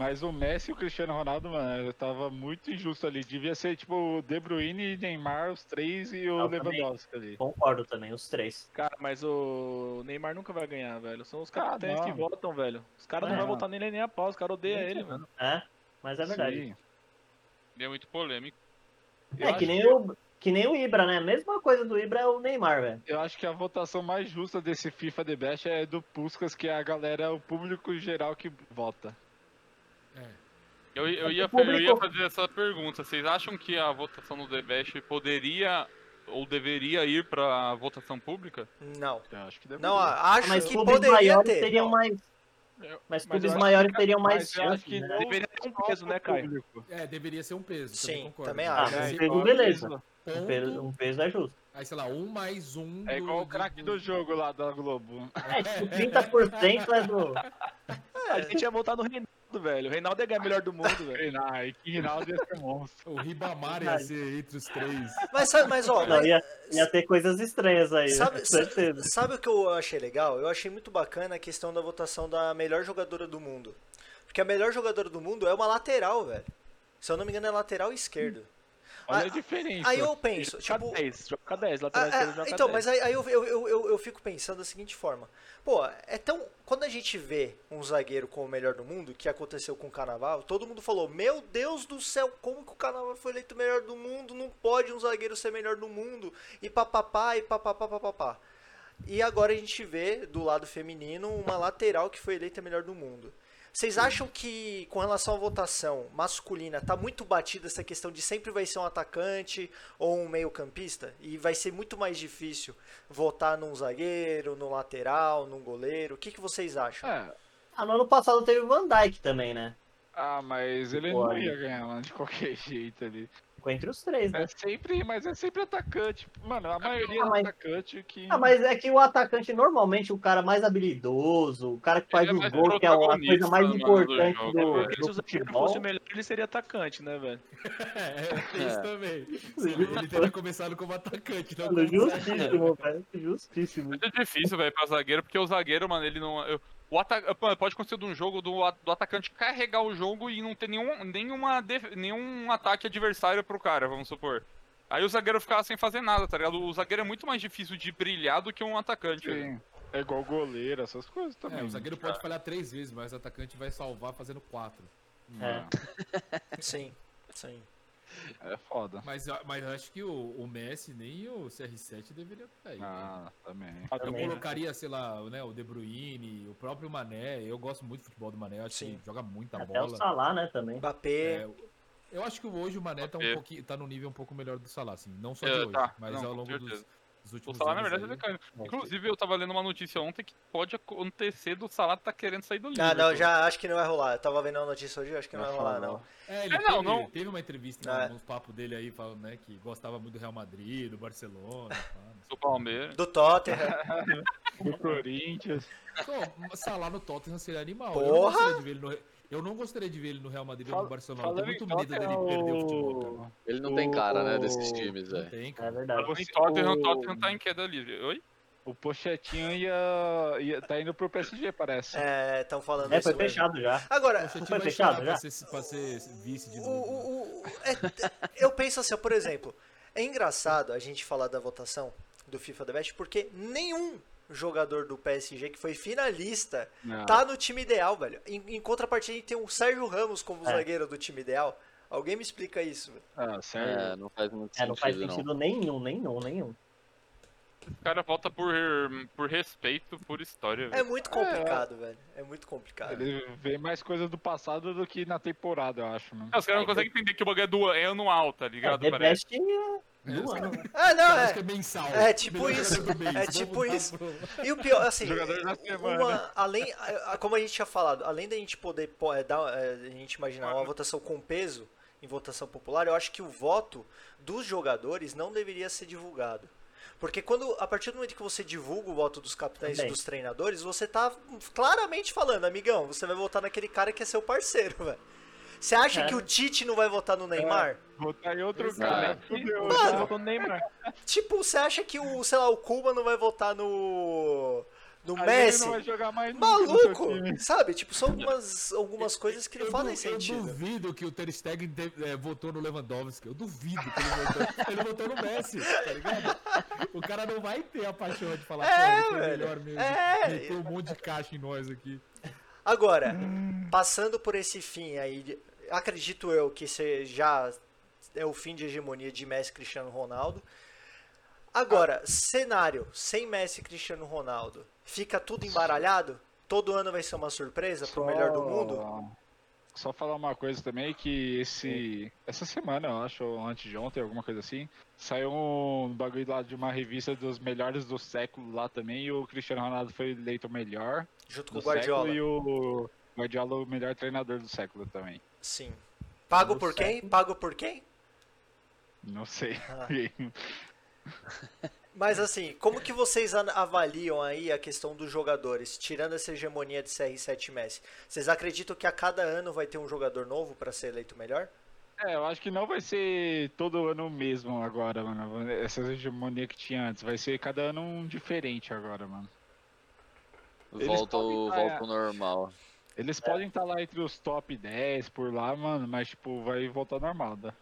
mas o Messi e o Cristiano Ronaldo, mano, tava muito injusto ali. Devia ser tipo o De Bruyne e Neymar, os três, e o Eu também. Lewandowski ali. Concordo também, os três. Cara, mas o Neymar nunca vai ganhar, velho. São os Ah, capitães que não. votam, velho. Os caras É. não vão votar nele nem a pau, os caras odeiam ele, mano. É, mas é verdade. Sim. Ele é muito polêmico. Eu É, que nem, o, que nem o Ibra, né? A mesma coisa do Ibra é o Neymar, velho. Eu acho que a votação mais justa desse FIFA The Best é do Puskas, que é a galera, o público geral que vota. É. Eu, eu, ia, eu ia fazer essa pergunta. Vocês acham que a votação no The Best poderia ou deveria ir pra votação pública? Não. Eu acho que deve Não, acho Mas que clubes poderia maiores ter. teriam Não. mais. Mas clubes maiores teriam mais mas eu acho chances, que né? Deveria ter um peso, né, Caio? É, deveria ser um peso. Sim, também concordo. também Ah, acho. um É, peso, beleza. Um peso, um peso é justo. aí, sei lá, um mais um. É igual do- o craque do jogo lá da Globo. É, tipo, 30% é do. A gente ia votar no Reinaldo, velho. O Reinaldo ia ganhar melhor do mundo, velho. Reinaldo, que Reinaldo ia ser monstro. O Ribamar ia ser entre os três. Mas, sabe- mas ó, Não, mas- ia, ia ter coisas estranhas aí, Sabe, certeza. sabe o que eu achei legal? Eu achei muito bacana a questão da votação da melhor jogadora do mundo. Porque a melhor jogadora do mundo é uma lateral, velho. Se eu não me engano, é lateral esquerdo. Olha Ah, a diferença. Aí eu penso, Joga tipo. 10, joga 10, Ah, lateral ah, esquerdo joga então, 10. mas aí, aí eu, eu, eu, eu, fico pensando da seguinte forma. Pô, é tão. Quando a gente vê um zagueiro como o melhor do mundo, que aconteceu com o Carnaval, todo mundo falou: Meu Deus do céu, como que o Carnaval foi eleito o melhor do mundo? Não pode um zagueiro ser melhor do mundo. E papapá, e papapá, papapá. E agora a gente vê do lado feminino uma lateral que foi eleita melhor do mundo. Vocês acham que, com relação à votação masculina, tá muito batida essa questão de sempre vai ser um atacante ou um meio-campista? E vai ser muito mais difícil votar num zagueiro, num lateral, num goleiro? O que, que vocês acham? É. Ah, no ano passado teve o Van Dijk também, né? Ah, mas ele Pô, não ia ganhar, mano, de qualquer jeito ali. Ficou entre os três, né? É sempre, mas é sempre atacante. Mano, a maioria Ah, é mas- atacante que. Ah, mas é que o atacante, normalmente, o cara mais habilidoso, o cara que faz Ele é o gol, que é a coisa mais mano, do importante jogo, do, velho. Porque se do o zagueiro fosse o melhor, ele seria atacante, né, velho? É, tem isso É. também. Ele, ele teria começado como atacante, não Mano, justíssimo, velho. Justíssimo. Muito difícil, velho, pra zagueiro, porque o zagueiro, mano, ele não. eu- o ata... Pode acontecer de um jogo do, do atacante carregar o jogo e não ter nenhum, nenhuma def- nenhum ataque adversário pro cara, vamos supor. Aí o zagueiro ficava sem fazer nada, tá ligado? O zagueiro é muito mais difícil de brilhar do que um atacante. Sim. É igual goleiro, essas coisas também. É, o zagueiro pode falhar três vezes, mas o atacante vai salvar fazendo quatro. É. Sim, sim. É foda. Mas, mas eu acho que o, o Messi nem o CR7 deveria estar aí. Ah, também. Eu Também, né? colocaria, sei lá, né, o De Bruyne, o próprio Mané. Eu gosto muito do futebol do Mané, eu acho Sim. que ele joga muita Até o bola. Salah, né, também. Mbappé. É, eu acho que hoje o Mané tá um pouquinho, tá no nível um pouco melhor do Salah, assim. Não só É, de hoje, tá. mas Não, ao longo dos, certeza. dos O últimos Salah, na verdade, aí. É, Inclusive, eu tava lendo uma notícia ontem que pode acontecer do Salah tá querendo sair do Ah, Liverpool. não, já acho que não vai rolar. Eu tava vendo a notícia hoje, acho que não vai Já rolar, não. É, ele É, não, teve, não. teve uma entrevista É. no, nos papos dele aí, falando, né, que gostava muito do Real Madrid, do Barcelona. não Do Palmeiras. Do Tottenham. Do Corinthians. Pô, Salah no Tottenham seria animal. Porra! Eu não, gostaria de ver ele no, eu não gostaria de ver ele no Real Madrid ou no Barcelona. Falando muito medo dele Tottenham, perder o futebol, cara. o- Ele não tem cara, né, O- desses times, velho. tem, É cara. verdade. Falando em Tottenham, o- o Tottenham tá em queda livre. Oi? O Pochetinho ia, ia. tá indo pro PSG, parece. É, estão falando É, isso foi mesmo. fechado já. Agora, foi fechado já? Pra ser, pra ser vice de o, novo. né? o- o- é- eu penso assim, por exemplo, é engraçado a gente falar da votação do FIFA The Best porque nenhum jogador do PSG que foi finalista Não. tá no time ideal, velho. Em, em contrapartida, a gente tem o Sérgio Ramos como É. zagueiro do time ideal. Alguém me explica isso, velho. Ah, sério. É, não faz muito É, não faz sentido, não. sentido nenhum, nenhum, nenhum. O cara volta por, por respeito, por história. É velho. muito complicado, velho. É muito complicado. Ele vê mais coisa do passado do que na temporada, eu acho, mano. É, os caras não conseguem entender que o bagulho é, do, é anual, tá É, ligado? The Parece. Best é do ano, né? Ah, não, é. que é mensal. É tipo isso. É tipo isso. pro- E o pior, assim, uma, além, como a gente tinha falado, além da gente poder é, dar, é, a gente imaginar uma votação com peso em votação popular, eu acho que o voto dos jogadores não deveria ser divulgado. Porque quando, a partir do momento que você divulga o voto dos capitães e dos treinadores, você tá claramente falando, amigão, você vai votar naquele cara que é seu parceiro, velho. Você acha É. que o Tite não vai votar no Neymar? Votar em outro Exato. cara. Fudeu. Mano. Votou no Neymar. Tipo, você acha que o, sei lá, o Kuba não vai votar no no Aí Messi? Ele não vai jogar mais nunca no seu Maluco! Sabe? Tipo, são algumas, algumas coisas que não Eu fazem du- Eu sentido. duvido que o Ter Stegen te- é, votou no Lewandowski. Eu duvido que ele votou. ele votou no Messi, tá ligado? O cara não vai ter a paixão de falar, É, pô, ele melhor mesmo. É. Meteu um monte de caixa em nós aqui. Agora, passando por esse fim aí, acredito eu que já é o fim de hegemonia de Messi e Cristiano Ronaldo. Agora, cenário sem Messi e Cristiano Ronaldo, fica tudo embaralhado? Todo ano vai ser uma surpresa pro melhor do mundo? Só falar uma coisa também, que esse. Essa semana, eu acho, ou antes de ontem, alguma coisa assim, saiu um bagulho lá de uma revista dos melhores do século lá também, e o Cristiano Ronaldo foi eleito o melhor Junto com do o Guardiola. século e o Guardiola o melhor treinador do século também. Sim. Pago por quem? Pago por quem? Não sei. Ah. Mas assim, como que vocês avaliam aí a questão dos jogadores, tirando essa hegemonia de CR7 e Messi? Vocês acreditam que a cada ano vai ter um jogador novo para ser eleito melhor? É, eu acho que não vai ser todo ano o mesmo agora, mano. Essa hegemonia que tinha antes. Vai ser cada ano um diferente agora, mano. Volta podem o tá- volta ao normal. Eles podem estar lá entre os top 10 por lá, mano, mas tipo, vai voltar normal, tá?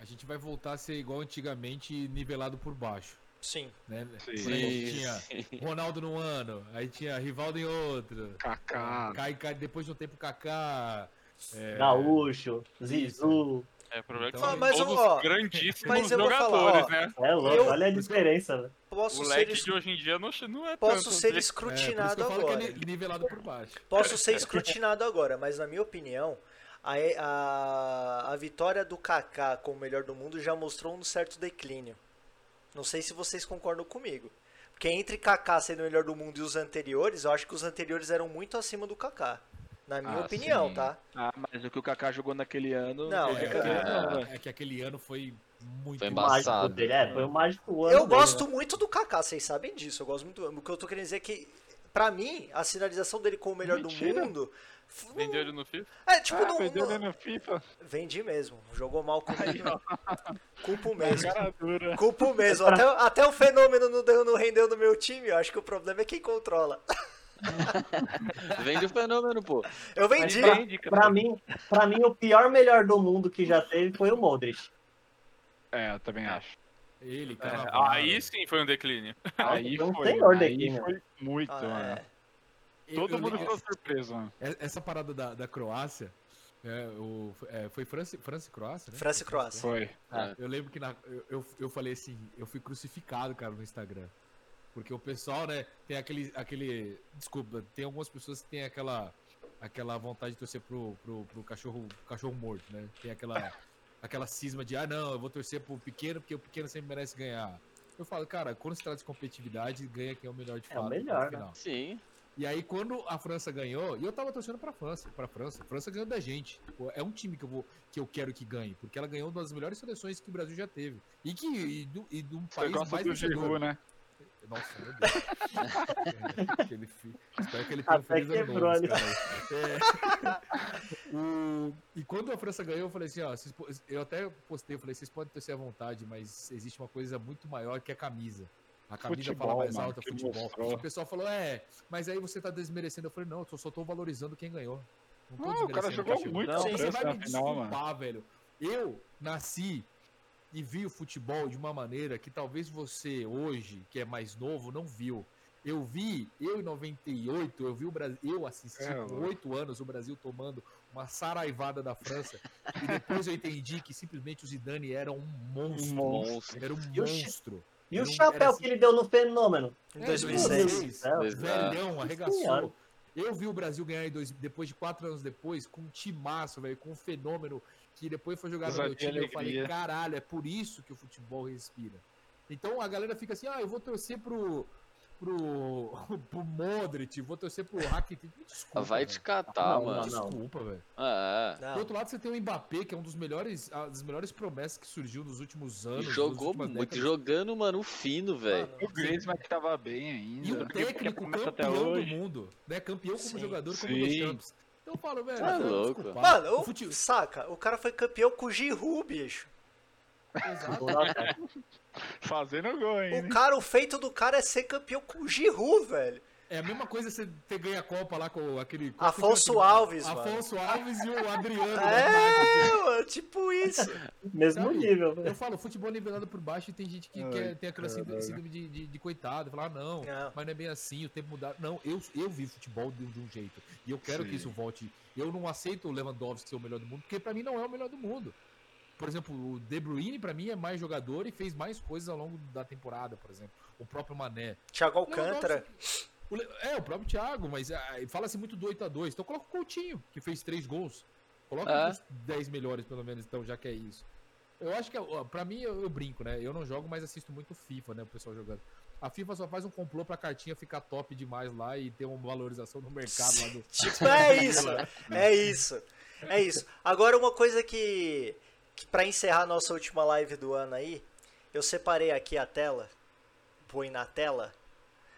A gente vai voltar a ser igual antigamente, nivelado por baixo. Sim. Né? Sim. Gente tinha Ronaldo num ano, aí tinha Rivaldo em outro. Kaká. Cai, cai, depois de um tempo Kaká. É, Gaúcho, Zizu. É, o problema é que Então, são mas, todos ó, grandíssimos mas eu vou falar, jogadores, ó, né? É louco, Eu- olha a diferença, né? Posso O ser, leque es- de hoje em dia não, não é posso tanto. ser? É, por isso que escrutinado eu falo agora. que é ni- nivelado por baixo. Posso ser escrutinado agora, mas na minha opinião, a, a, a vitória do Kaká como o melhor do mundo já mostrou um certo declínio. Não sei se vocês concordam comigo. Porque entre Kaká sendo o melhor do mundo e os anteriores, eu acho que os anteriores eram muito acima do Kaká. Na minha Ah, opinião, sim. tá? Ah, mas o que o Kaká jogou naquele ano. Não, é- é- velho. É que aquele ano foi muito Foi O embaçado. mágico dele, é, foi o mágico ano Eu dele, gosto né? muito do Kaká, vocês sabem disso. Eu gosto muito. O que eu tô querendo dizer é que, pra mim, a sinalização dele como o melhor Mentira. do mundo. Vendeu ele no FIFA. É, tipo, ah, não, não- ele no FIFA. Vendi mesmo. Jogou mal comigo. Culpo Na mesmo. Culpo mesmo. Até, até o fenômeno não, deu, não rendeu no meu time. Eu acho que o problema é quem controla. Vende o fenômeno, pô. Eu vendi. pra, Vende, cara. pra mim, pra mim, o pior melhor do mundo que já teve foi o Modric. É, eu também acho. Ele, É, Cannavaro. aí sim foi um declínio. Aí foi um senhor aí declínio. foi muito, Ah, mano. é. Eu- Todo eu- mundo eu- ficou surpreso, mano. É- Essa parada da, da Croácia, É, o, é, foi França, França e Croácia, né? França e Croácia. Foi. Eu lembro que na- eu, eu falei assim, eu fui crucificado, cara, no Instagram. Porque o pessoal, né, tem aquele. aquele desculpa, tem algumas pessoas que tem aquela, aquela vontade de torcer pro, pro, pro cachorro, cachorro morto, né? Tem aquela, aquela cisma de, ah, não, eu vou torcer pro pequeno porque o pequeno sempre merece ganhar. Eu falo, cara, quando se trata de competitividade, ganha quem é o melhor de É o fato. melhor, né? final. Sim. E aí, quando a França ganhou, e eu tava torcendo pra França, pra França. A França ganhou da gente. É um time que eu, vou, que eu quero que ganhe, porque ela ganhou uma das melhores seleções que o Brasil já teve. E que e do, e de um país mais do vencedor. Giroud, né? Nossa, meu Deus. Espero que ele tenha um Até feliz ano novo, cara. É. O- E quando a França ganhou, eu falei assim, ó, eu até postei, eu falei, vocês podem torcer à vontade, mas existe uma coisa muito maior que a camisa. A camisa Futebol, fala mais mano, alta, que futebol. O pessoal falou, é, mas aí você tá desmerecendo. Eu falei, não, eu só tô valorizando quem ganhou. Não Não, o cara jogou muito Não, Você vai me desculpar, velho. Eu nasci e vi o futebol de uma maneira que talvez você hoje, que é mais novo, não viu. Eu vi, eu em 98, eu vi o Brasil, eu assisti É, com. 8 anos o Brasil tomando uma saraivada da França. e depois eu entendi que simplesmente o Zidane era um monstro. Monstro. Era um E o monstro. E o Era um- chapéu era que ele deu no fenômeno? Em É, 2006. Meu Deus. Velhão, arregaçou. Eu vi o Brasil ganhar em dois, depois de quatro anos depois, com um timaço, velho, com um fenômeno que depois foi jogar no meu e time. Eu falei, caralho, é por isso que o futebol respira. Então a galera fica assim, ah, eu vou torcer pro. pro. pro Modric, vou torcer pro Rakitic. Desculpa. Vai te catar, Não, mano. não. Desculpa, velho. É, é. Do outro lado, você tem o Mbappé, que é um dos melhores, ah, das melhores promessas que surgiu nos últimos anos. nas Jogou muito, décadas. jogando, mano, fino, velho. O Griezmann que tava bem ainda. E o porque técnico campeão do mundo, né? Campeão como Sim, jogador, como sim. Deschamps. Então eu falo, velho, Tá louco. Mano, o fute- saca, o cara foi campeão com o Giroud, bicho. Exato. Fazendo gol ainda. O cara, o feito do cara é ser campeão com o Giroud, velho. É a mesma coisa você ter ganho a Copa lá com aquele. Afonso aquele- Alves, mano. Afonso Alves e o Adriano. É, mano, tipo isso. mesmo Sabe? nível. Eu falo, futebol é nivelado por baixo e tem gente que Ai, quer, tem aquela síndrome, caralho. síndrome de, de, de coitado, falar, ah, não, Não. mas não é bem assim, o tempo mudar. Não, eu, eu vi futebol de, de um jeito. E eu quero que Sim. isso volte. Eu não aceito o Lewandowski ser o melhor do mundo, porque pra mim não é o melhor do mundo. Por exemplo, o De Bruyne, pra mim, é mais jogador e fez mais coisas ao longo da temporada, por exemplo. O próprio Mané. Thiago Alcântara. O Le- É, o próprio Thiago, mas ah, fala-se muito do 8x2. Então coloca o Coutinho, que fez três gols. Coloca É. os 10 melhores, pelo menos, então, já que é isso. Eu acho que, ó, pra mim, eu, eu brinco, né? Eu não jogo, mas assisto muito FIFA, né? O pessoal jogando. A FIFA só faz um complô pra cartinha ficar top demais lá e ter uma valorização no mercado lá do. Tipo, é isso. É isso. É isso. Agora uma coisa que, que para encerrar nossa última live do ano aí, eu separei aqui a tela. Põe na tela.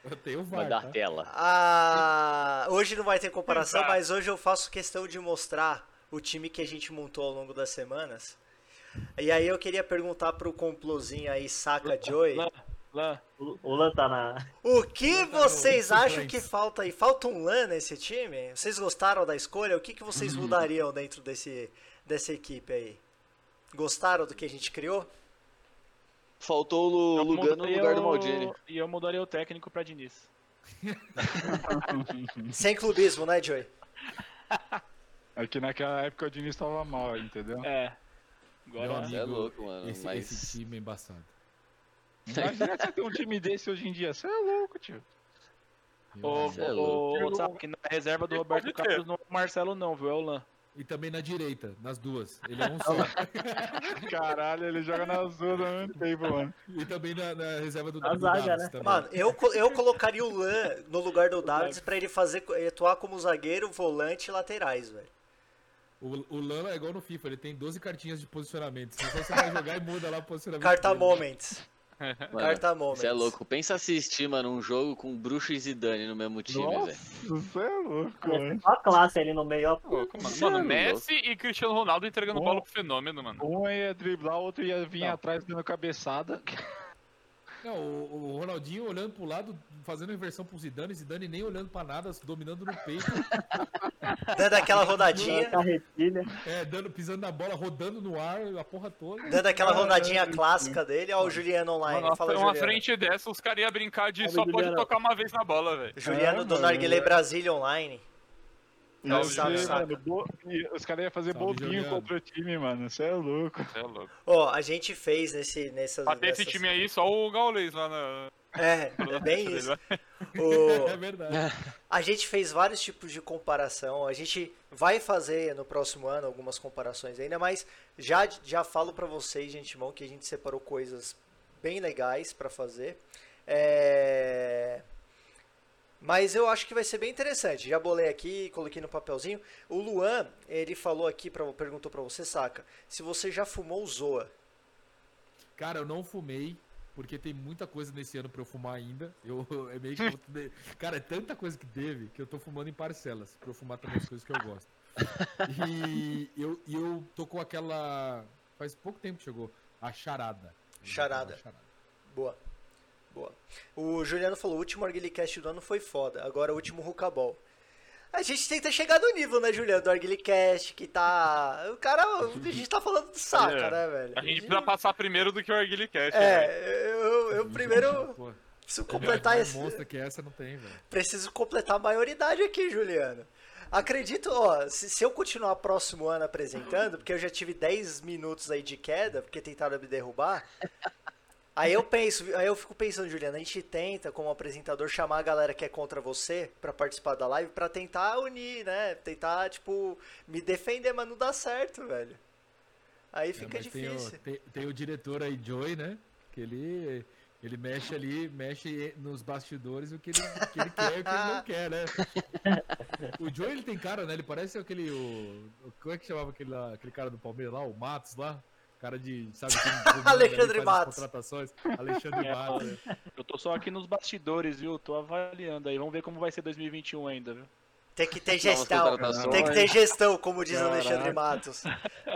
Eu tenho o VAR, Mandar tá? tela. Ah, hoje não vai ter comparação, mas hoje eu faço questão de mostrar o time que a gente montou ao longo das semanas. E aí eu queria perguntar pro complozinho aí, Saca Joy, Lan, Lan, O Lan tá na. o que Tá no vocês acham que falta aí? Falta um LAN nesse time? Vocês gostaram da escolha? O que, que vocês mudariam dentro desse, dessa equipe aí? Gostaram do que a gente criou? Faltou o eu Lugano no lugar do o- Maldini. E eu mudaria o técnico pra Diniz. Sem clubismo, né, Joy? É que naquela época o Diniz tava mal, entendeu? É. Meu Agora. Você é louco, mano. Esse, mas. esse time é embaçado. Imagina você ter um time desse hoje em dia. Você é louco, tio. Ô, é louco. ô, sabe que na reserva do Roberto. Carlos não é o Marcelo não, viu? É o Lan. E também na direita, nas duas. Ele é um só. Caralho, ele joga nas duas ao mesmo tempo, mano. e também na, na reserva do Na do zaga, Davis né? também. Mano, eu, eu colocaria o Lan no lugar do Davids pra ele fazer atuar como zagueiro, volante e laterais, velho. O, o Lano é igual no FIFA, ele tem 12 cartinhas de posicionamento. Então você vai jogar e muda lá o posicionamento. Carta dele. Moments. Mano, Carta Moments. Você é louco. Pensa assistir, mano, um jogo com Bruxo e Zidane no mesmo time, velho. Você é louco, mano. Só a classe ali no meio, ó. Louco, mano. Você é Mano, louco. Messi e Cristiano Ronaldo entregando Bom. bola pro fenômeno, mano. Um ia driblar, o outro ia vir Não. atrás dando cabeçada. Não, o, o Ronaldinho olhando pro lado, fazendo inversão pro Zidane, Zidane nem olhando pra nada, dominando no peito, Dando aquela rodadinha. é, dando, pisando na bola, rodando no ar, a porra toda. Dando aquela rodadinha clássica dele. Ó, o Juliano online. Mano, Fala, uma Juliano. frente dessa, os caras iam brincar de Fala, só pode Juliano. tocar uma vez na bola, velho. Juliano É, do Narguilé é. Brasília online. Ia Salve, ser, Saca. mano, bo- Os caras iam fazer Salve, bobinho contra o time, mano. Você é louco. É louco. Ó, a gente fez nesse, nessas... Ter esse time aí, só o Gaules lá na. É, é bem isso. O- É verdade. A gente fez vários tipos de comparação. A gente vai fazer no próximo ano algumas comparações ainda, mas já, já falo pra vocês, gente, irmão, que a gente separou coisas bem legais pra fazer. É... Mas eu acho que vai ser bem interessante. Já bolei aqui, coloquei no papelzinho. O Luan, ele falou aqui, pra, perguntou pra você, saca, se você já fumou o Zoa. Cara, eu não fumei, porque tem muita coisa nesse ano pra eu fumar ainda. Eu, é meio que. Cara, é tanta coisa que teve que eu tô fumando em parcelas. Pra eu fumar também as coisas que eu gosto. E eu, eu tô com aquela. Faz pouco tempo que chegou. A charada. Charada. A charada. Boa. Boa. O Juliano falou, o último Arguilicast do ano foi foda, agora o último Rucabol. A gente tenta chegar no nível, né, Juliano, do Arguilicast, que tá... O cara, a gente tá falando do saca, É, né, velho? A gente precisa passar primeiro do que o velho. É, eu, eu primeiro Pô, preciso completar mais esse... monstra que essa não tem, velho. Preciso completar a maioridade aqui, Juliano. Acredito, ó, se, se eu continuar próximo ano apresentando, porque eu já tive 10 minutos aí de queda, porque tentaram me derrubar. Aí eu penso, aí eu fico pensando, Juliano, a gente tenta, como apresentador, chamar a galera que é contra você pra participar da live pra tentar unir, né? Tentar, tipo, me defender, mas não dá certo, velho. Aí É, fica mas tem o- difícil. Tem, tem o diretor aí, Joey, né? Que ele, ele mexe ali, mexe nos bastidores o que ele, o que ele quer e o que ele não quer, né? O Joey, ele tem cara, né? Ele parece aquele. O, o- como é que chamava aquele, lá, aquele cara do Palmeiras lá? O Matos lá? Cara de. Sabe ali, Alexandre Matos. Contratações. Alexandre É, Matos. né? Eu tô só aqui nos bastidores, viu? Tô avaliando aí. Vamos ver como vai ser 2021 ainda, viu? Tem que ter gestão. Tem que ter gestão, como diz o Caraca. Alexandre Matos.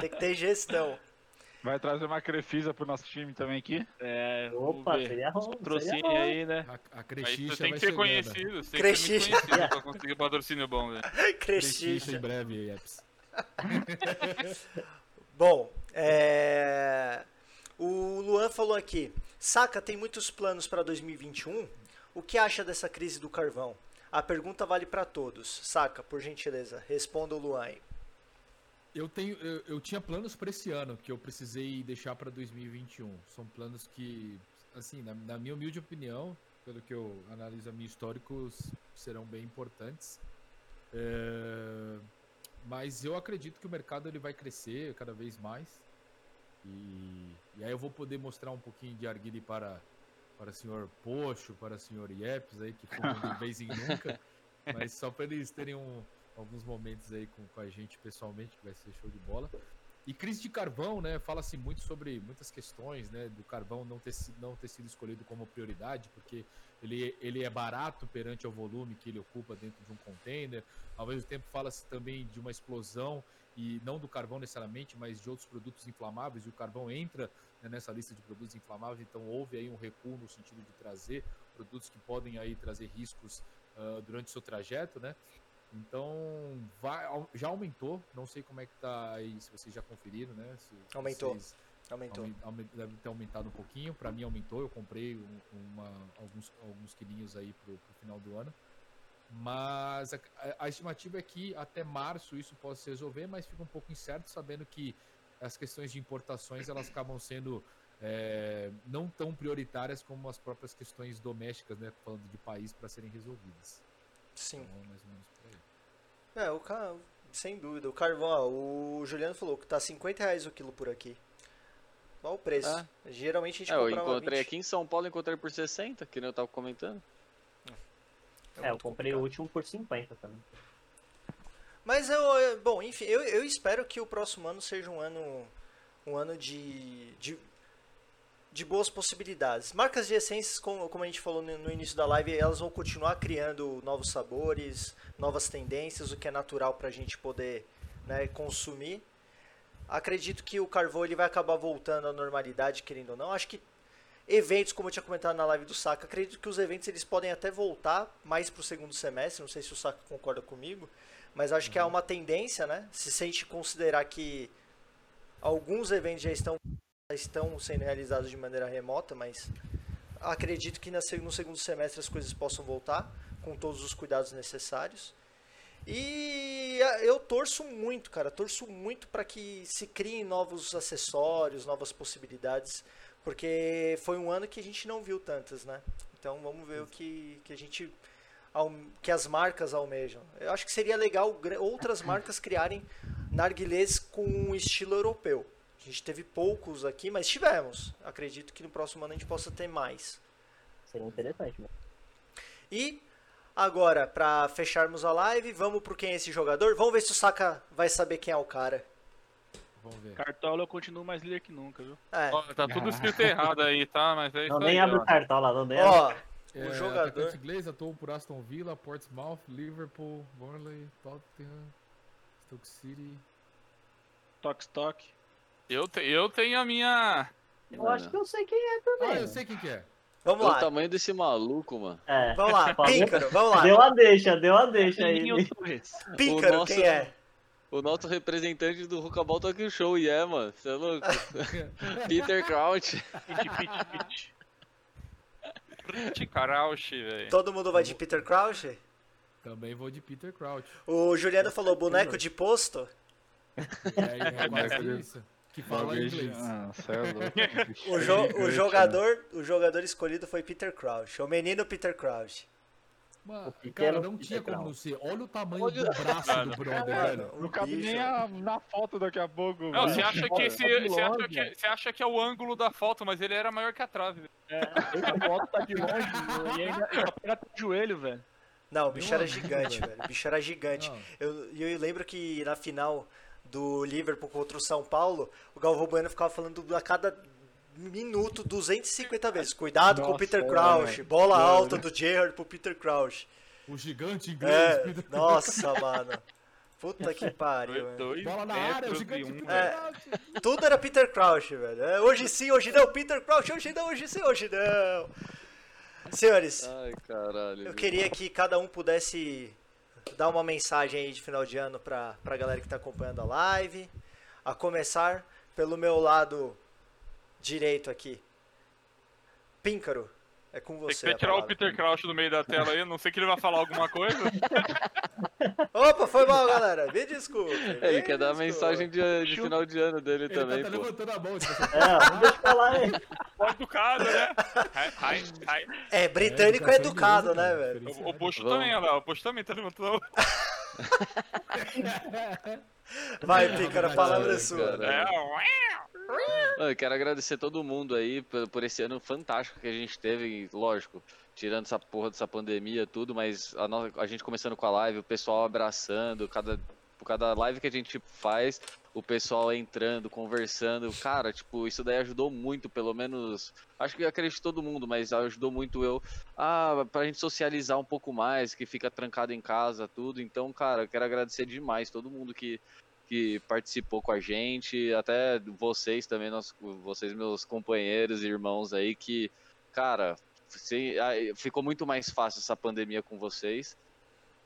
Tem que ter gestão. Vai trazer uma Crefisa pro nosso time também aqui. É, Opa, seria bom, Patrocínio aí, né? A, a você tem vai que ser conhecido, tem que ser pra conseguir patrocínio bom, velho. Crechicha em breve, Eps. Bom, é... o Luan falou aqui. Saca, tem muitos planos para 2021. O que acha dessa crise do carvão? A pergunta vale para todos. Saca, por gentileza, responda o Luan aí. Eu tenho, eu, eu tinha planos para esse ano que eu precisei deixar para 2021. São planos que, assim, na, na minha humilde opinião, pelo que eu analiso a minha históricos, serão bem importantes. É, mas eu acredito que o mercado ele vai crescer cada vez mais. E, e aí eu vou poder mostrar um pouquinho de arguile para para o senhor Pocho, para o senhor Iepes aí que fumam de vez em nunca, mas só para eles terem um, alguns momentos aí com, com a gente pessoalmente, que vai ser show de bola. E crise de carvão, né? Fala-se muito sobre muitas questões, né? Do carvão não ter, não ter sido escolhido como prioridade, porque ele, ele é barato perante ao volume que ele ocupa dentro de um container. Ao mesmo tempo, fala-se também de uma explosão, e não do carvão necessariamente, mas de outros produtos inflamáveis, e o carvão entra né, nessa lista de produtos inflamáveis, então houve aí um recuo no sentido de trazer produtos que podem aí trazer riscos ah, durante o seu trajeto, né? Então, vai, já aumentou, não sei como é que tá aí, se vocês já conferiram, né? se Aumentou. vocês- Aumentou. Aumen- aumen- Deve ter aumentado um pouquinho. Para mim aumentou. Eu comprei um- uma, alguns, alguns quilinhos aí pro, pro final do ano. Mas a, a- estimativa é que até março isso possa se resolver, mas fica um pouco incerto sabendo que as questões de importações elas acabam sendo é, não tão prioritárias como as próprias questões domésticas, né? Falando de país para serem resolvidas. Sim. Então, é mais ou menos por aí. É, o ca... sem dúvida. O carvão, ó, o Juliano falou que tá 50 reais o quilo por aqui. Qual o preço? Ah. Geralmente a gente É, eu encontrei 20. aqui em São Paulo, encontrei por 60, que nem eu tava comentando. É, eu muito comprei o complicado. último por 50 também. Mas eu, eu- bom, enfim, eu, eu espero que o próximo ano seja um ano um ano de, de, de boas possibilidades. Marcas de essências, como, como a gente falou no, no início da live, elas vão continuar criando novos sabores, novas tendências, o que é natural para a gente poder né, consumir. Acredito que o carvão ele vai acabar voltando à normalidade, querendo ou não. Acho que eventos, como eu tinha comentado na live do Saka, acredito que os eventos eles podem até voltar mais para o segundo semestre. Não sei se o Saka concorda comigo, mas acho que há uma tendência, né? Se a gente considerar que alguns eventos já estão, já estão sendo realizados de maneira remota, mas acredito que se- no segundo semestre as coisas possam voltar com todos os cuidados necessários. E ah, eu torço muito, cara, torço muito para que se criem novos acessórios, novas possibilidades, porque foi um ano que a gente não viu tantas, né? Então vamos ver o que, que a gente que as marcas almejam. Eu acho que seria legal outras marcas criarem narguilés com um estilo europeu. A gente teve poucos aqui, mas tivemos. Acredito que no próximo ano a gente possa ter mais. Seria interessante, mano. E agora, pra fecharmos a live, vamos pro quem é esse jogador? Vamos ver se o Saka vai saber quem é o cara. Vamos ver. Cartola eu continuo mais líder que nunca, viu? É. Ó, tá tudo escrito errado aí, tá? Mas é isso Não, aí. nem abre o cartão lá, não nem abre. Ó, É, o jogador. atacante inglês atuou por Aston Villa, Portsmouth, Liverpool, Burnley, Tottenham, Stoke City. Toque, toque. Eu, te- eu tenho a minha. Eu acho que eu sei quem é também. Ah, eu sei quem que é. Vamos Olha o lá. tamanho desse maluco, mano. É. Vamos lá, Píncaro, vamos lá. Deu a deixa, deu a deixa aí. Ninho Torres. Píncaro, O nosso- quem é? O nosso representante do Rucabol tá aqui no show, e é, mano. Você é louco? Peter Crouch. Pit, pit, pit. Prit Karausch, velho. Todo mundo vai de Peter Crouch? Também vou de Peter Crouch. O Juliano falou boneco de posto. É, é quase isso. Que fala inglês. Ah, cê é louco. O, jo- o jogador, o jogador escolhido foi Peter Crouch. O menino Peter Crouch. Mano, cara, não tinha como não ser. Olha o tamanho Olha- do braço do brother, velho. Não cabe nem a- na foto daqui a pouco. Não, você acha que esse. tá de Você acha que, você acha que é o ângulo da foto, mas ele era maior que a trave. velho. É, essa foto tá de longe e ainda pega até o joelho, velho. Não, o bicho era gigante, velho. O bicho era gigante. Eu, e eu lembro que na final do Liverpool contra o São Paulo, o Galvão Bueno ficava falando a cada minuto 250 vezes. Cuidado com o Nossa, Peter é, Crouch. né? Bola Mano. alta do Gerrard pro Peter Crouch. O gigante inglês. É, Peter- nossa, mano. Puta que pariu. Dois, Bola na área, o gigante um. Crouch. Tudo era Peter Crouch, velho. É, hoje sim, hoje não. Peter Crouch, hoje não, hoje sim, hoje não. Senhores, Ai, caralho. eu queria que cada um pudesse dar uma mensagem aí de final de ano pra, pra galera que tá acompanhando a live. A começar pelo meu lado direito aqui. Píncaro, é com Tem que você. até a tirar o. Peter Crouch do meio da tela aí, a não sei que ele vai falar alguma coisa. Opa, foi mal, galera. Me desculpe. É, ele me quer dar a mensagem de, de final de ano dele Ele também, tá, tá levantando a mão. Tipo, É, não deixa eu falar aí. Pode educado, né? Ai, ai, ai. É, britânico é, educação educado, né, cara, velho? O, o Posto Vamos. também, olha lá. O Posto também tá levantando. Vai, Píncaro, a palavra é sua. cara. É, Eu quero agradecer todo mundo aí por, por esse ano fantástico que a gente teve, lógico, tirando essa porra dessa pandemia tudo, mas a, no- a gente começando com a live, o pessoal abraçando, cada, por cada live que a gente faz, o pessoal entrando, conversando, cara, tipo, isso daí ajudou muito, pelo menos, acho que acredito todo mundo, mas ajudou muito eu, ah, pra gente socializar um pouco mais, que fica trancado em casa, tudo, então, cara, eu quero agradecer demais todo mundo que que participou com a gente, até vocês também, nós, vocês meus companheiros e irmãos aí, que, cara, ficou muito mais fácil essa pandemia com vocês.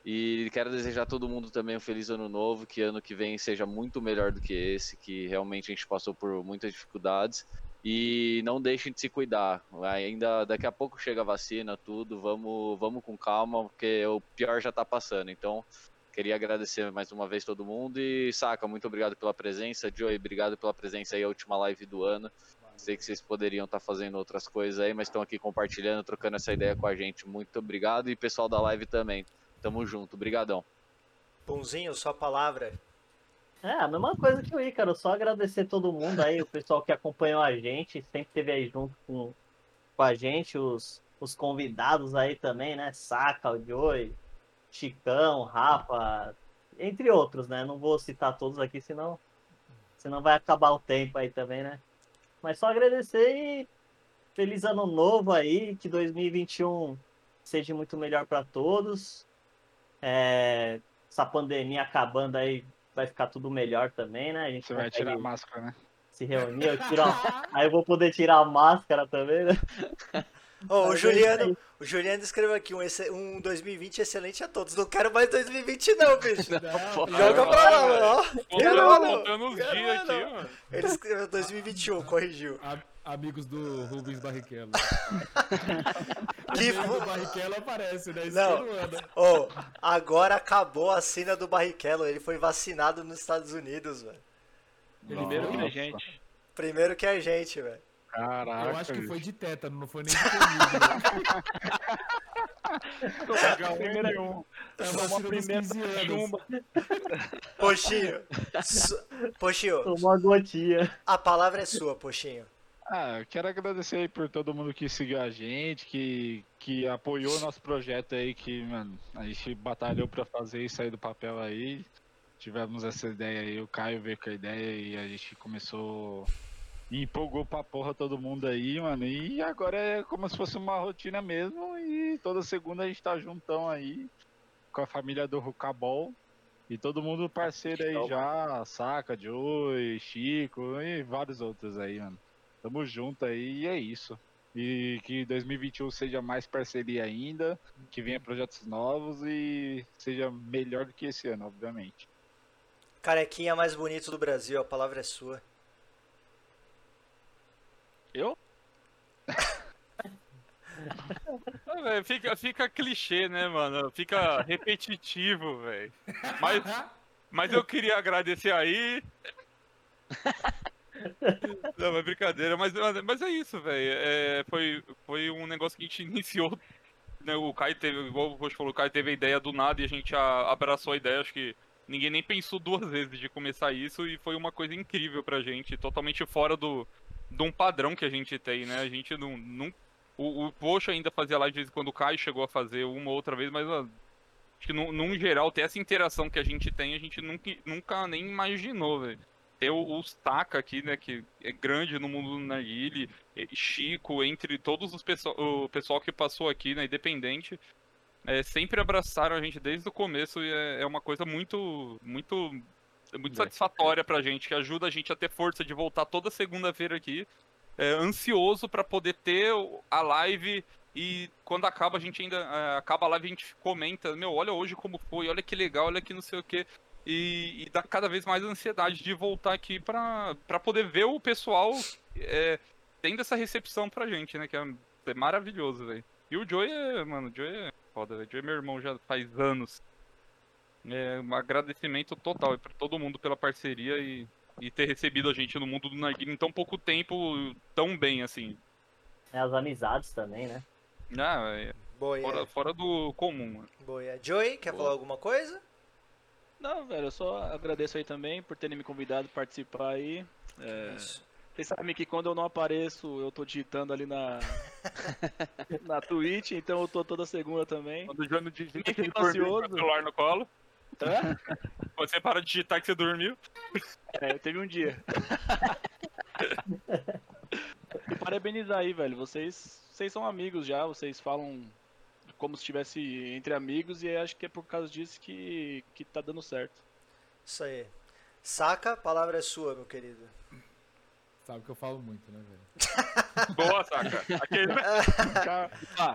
E quero desejar a todo mundo também um feliz ano novo, que ano que vem seja muito melhor do que esse, que realmente a gente passou por muitas dificuldades. E não deixem de se cuidar. Ainda daqui a pouco chega a vacina, tudo. Vamos, vamos com calma, porque o pior já tá passando. Então, Queria agradecer mais uma vez todo mundo e Saca, muito obrigado pela presença. Joey, obrigado pela presença aí, a última live do ano. Sei que vocês poderiam estar fazendo outras coisas aí, mas estão aqui compartilhando, trocando essa ideia com a gente. Muito obrigado e pessoal da live também. Tamo junto, brigadão. Pãozinho, sua palavra. É, a mesma coisa que o Ícaro, só agradecer todo mundo aí, o pessoal que acompanhou a gente, sempre esteve aí junto com, com a gente, os, os convidados aí também, né? Saca, o Joey, Chicão, Rafa, entre outros, né? Não vou citar todos aqui, senão, senão vai acabar o tempo aí também, né? Mas só agradecer e feliz ano novo aí, que 2021 seja muito melhor para todos. É, essa pandemia acabando aí, vai ficar tudo melhor também, né? A gente Você vai tirar a máscara, né? se reunir, eu tiro a- aí eu vou poder tirar a máscara também, né? Ó, o é Juliano, o Juliano escreveu aqui um, um 2020 excelente a todos. Não quero mais 2020 não, bicho. Joga pra lá, mano. ó. Quero não. Quero dias não. aqui, mano. Ele escreveu 2021, corrigiu. A- amigos do Rubens Barrichello. Que o nome fo- do Barrichello aparece, né? Isso Não. não. Ô, agora acabou a cena do Barrichello. Ele foi vacinado nos Estados Unidos, velho. Primeiro que a gente. Primeiro que a gente, velho. Caraca. Eu acho que foi de tétano, não foi nem de né? Primeira, É a uma primeira 15 anos. chumba. Poxinho. su- Poxinho, Tomou uma gotinha. a palavra é sua, Poxinho. Ah, eu quero agradecer aí por todo mundo que seguiu a gente, que, que apoiou o nosso projeto aí, que, mano, a gente batalhou pra fazer isso aí do papel aí. Tivemos essa ideia aí, o Caio veio com a ideia e a gente começou. E empolgou pra porra todo mundo aí, mano. E agora é como se fosse uma rotina mesmo. E toda segunda a gente tá juntão aí com a família do Rucabol. E todo mundo parceiro aí já, Saca, Joey, Chico e vários outros aí, mano. Tamo junto aí e é isso. E que 2021 seja mais parceria ainda, que venha projetos novos e seja melhor do que esse ano, obviamente. Carequinha mais bonito do Brasil, a palavra é sua. Eu? Fica, fica clichê, né, mano? Fica repetitivo, velho. Mas, mas eu queria agradecer aí. Não, é brincadeira, mas, mas é isso, velho. É, foi, foi um negócio que a gente iniciou. Né, o Caio teve, igual o Roxo falou, o Caio teve a ideia do nada e a gente a- abraçou a ideia. Acho que ninguém nem pensou duas vezes de começar isso e foi uma coisa incrível pra gente, totalmente fora do, de um padrão que a gente tem, né? A gente não, não o, o Poxa ainda fazia live de vez em quando o Caio chegou a fazer uma ou outra vez, mas ó, acho que num, num geral, ter essa interação que a gente tem, a gente nunca, nunca nem imaginou, velho. Ter o, Staka aqui, né, que é grande no mundo do Narguile, e Chico, entre todos os pessoal, o pessoal que passou aqui na Independente, é, sempre abraçaram a gente desde o começo e é, é uma coisa muito, muito, muito satisfatória pra gente, que ajuda a gente a ter força de voltar toda segunda-feira aqui é, ansioso pra poder ter a live e quando acaba a gente ainda é, acaba a live a gente comenta, meu, olha hoje como foi, olha que legal, olha que não sei o que e, e dá cada vez mais ansiedade de voltar aqui pra pra poder ver o pessoal é, tendo essa recepção pra gente, né, que é, é maravilhoso, velho. E o Joey é, mano, o Joey é foda, velho. O Joey é meu irmão já faz anos. É um agradecimento total pra todo mundo pela parceria e e ter recebido a gente no mundo do Narguilha em tão pouco tempo, tão bem, assim. É, as amizades também, né? Ah, é Boa, fora, é. fora do comum. mano. Boa, é. Joey, quer falar alguma coisa? Não, velho, eu só agradeço aí também por terem me convidado a participar aí. É, Isso. Vocês sabem que quando eu não apareço, eu tô digitando ali na na Twitch, então eu tô toda segunda também. Quando o João digita ele o ansioso. celular no colo, Hã? você para de digitar que você dormiu. É, teve um dia. e parabenizar aí, velho. Vocês, vocês são amigos já, vocês falam como se estivesse entre amigos e acho que é por causa disso que, que tá dando certo. Isso aí. Saca, a palavra é sua, meu querido. Sabe que eu falo muito, né, velho? Boa, saca. Aquele...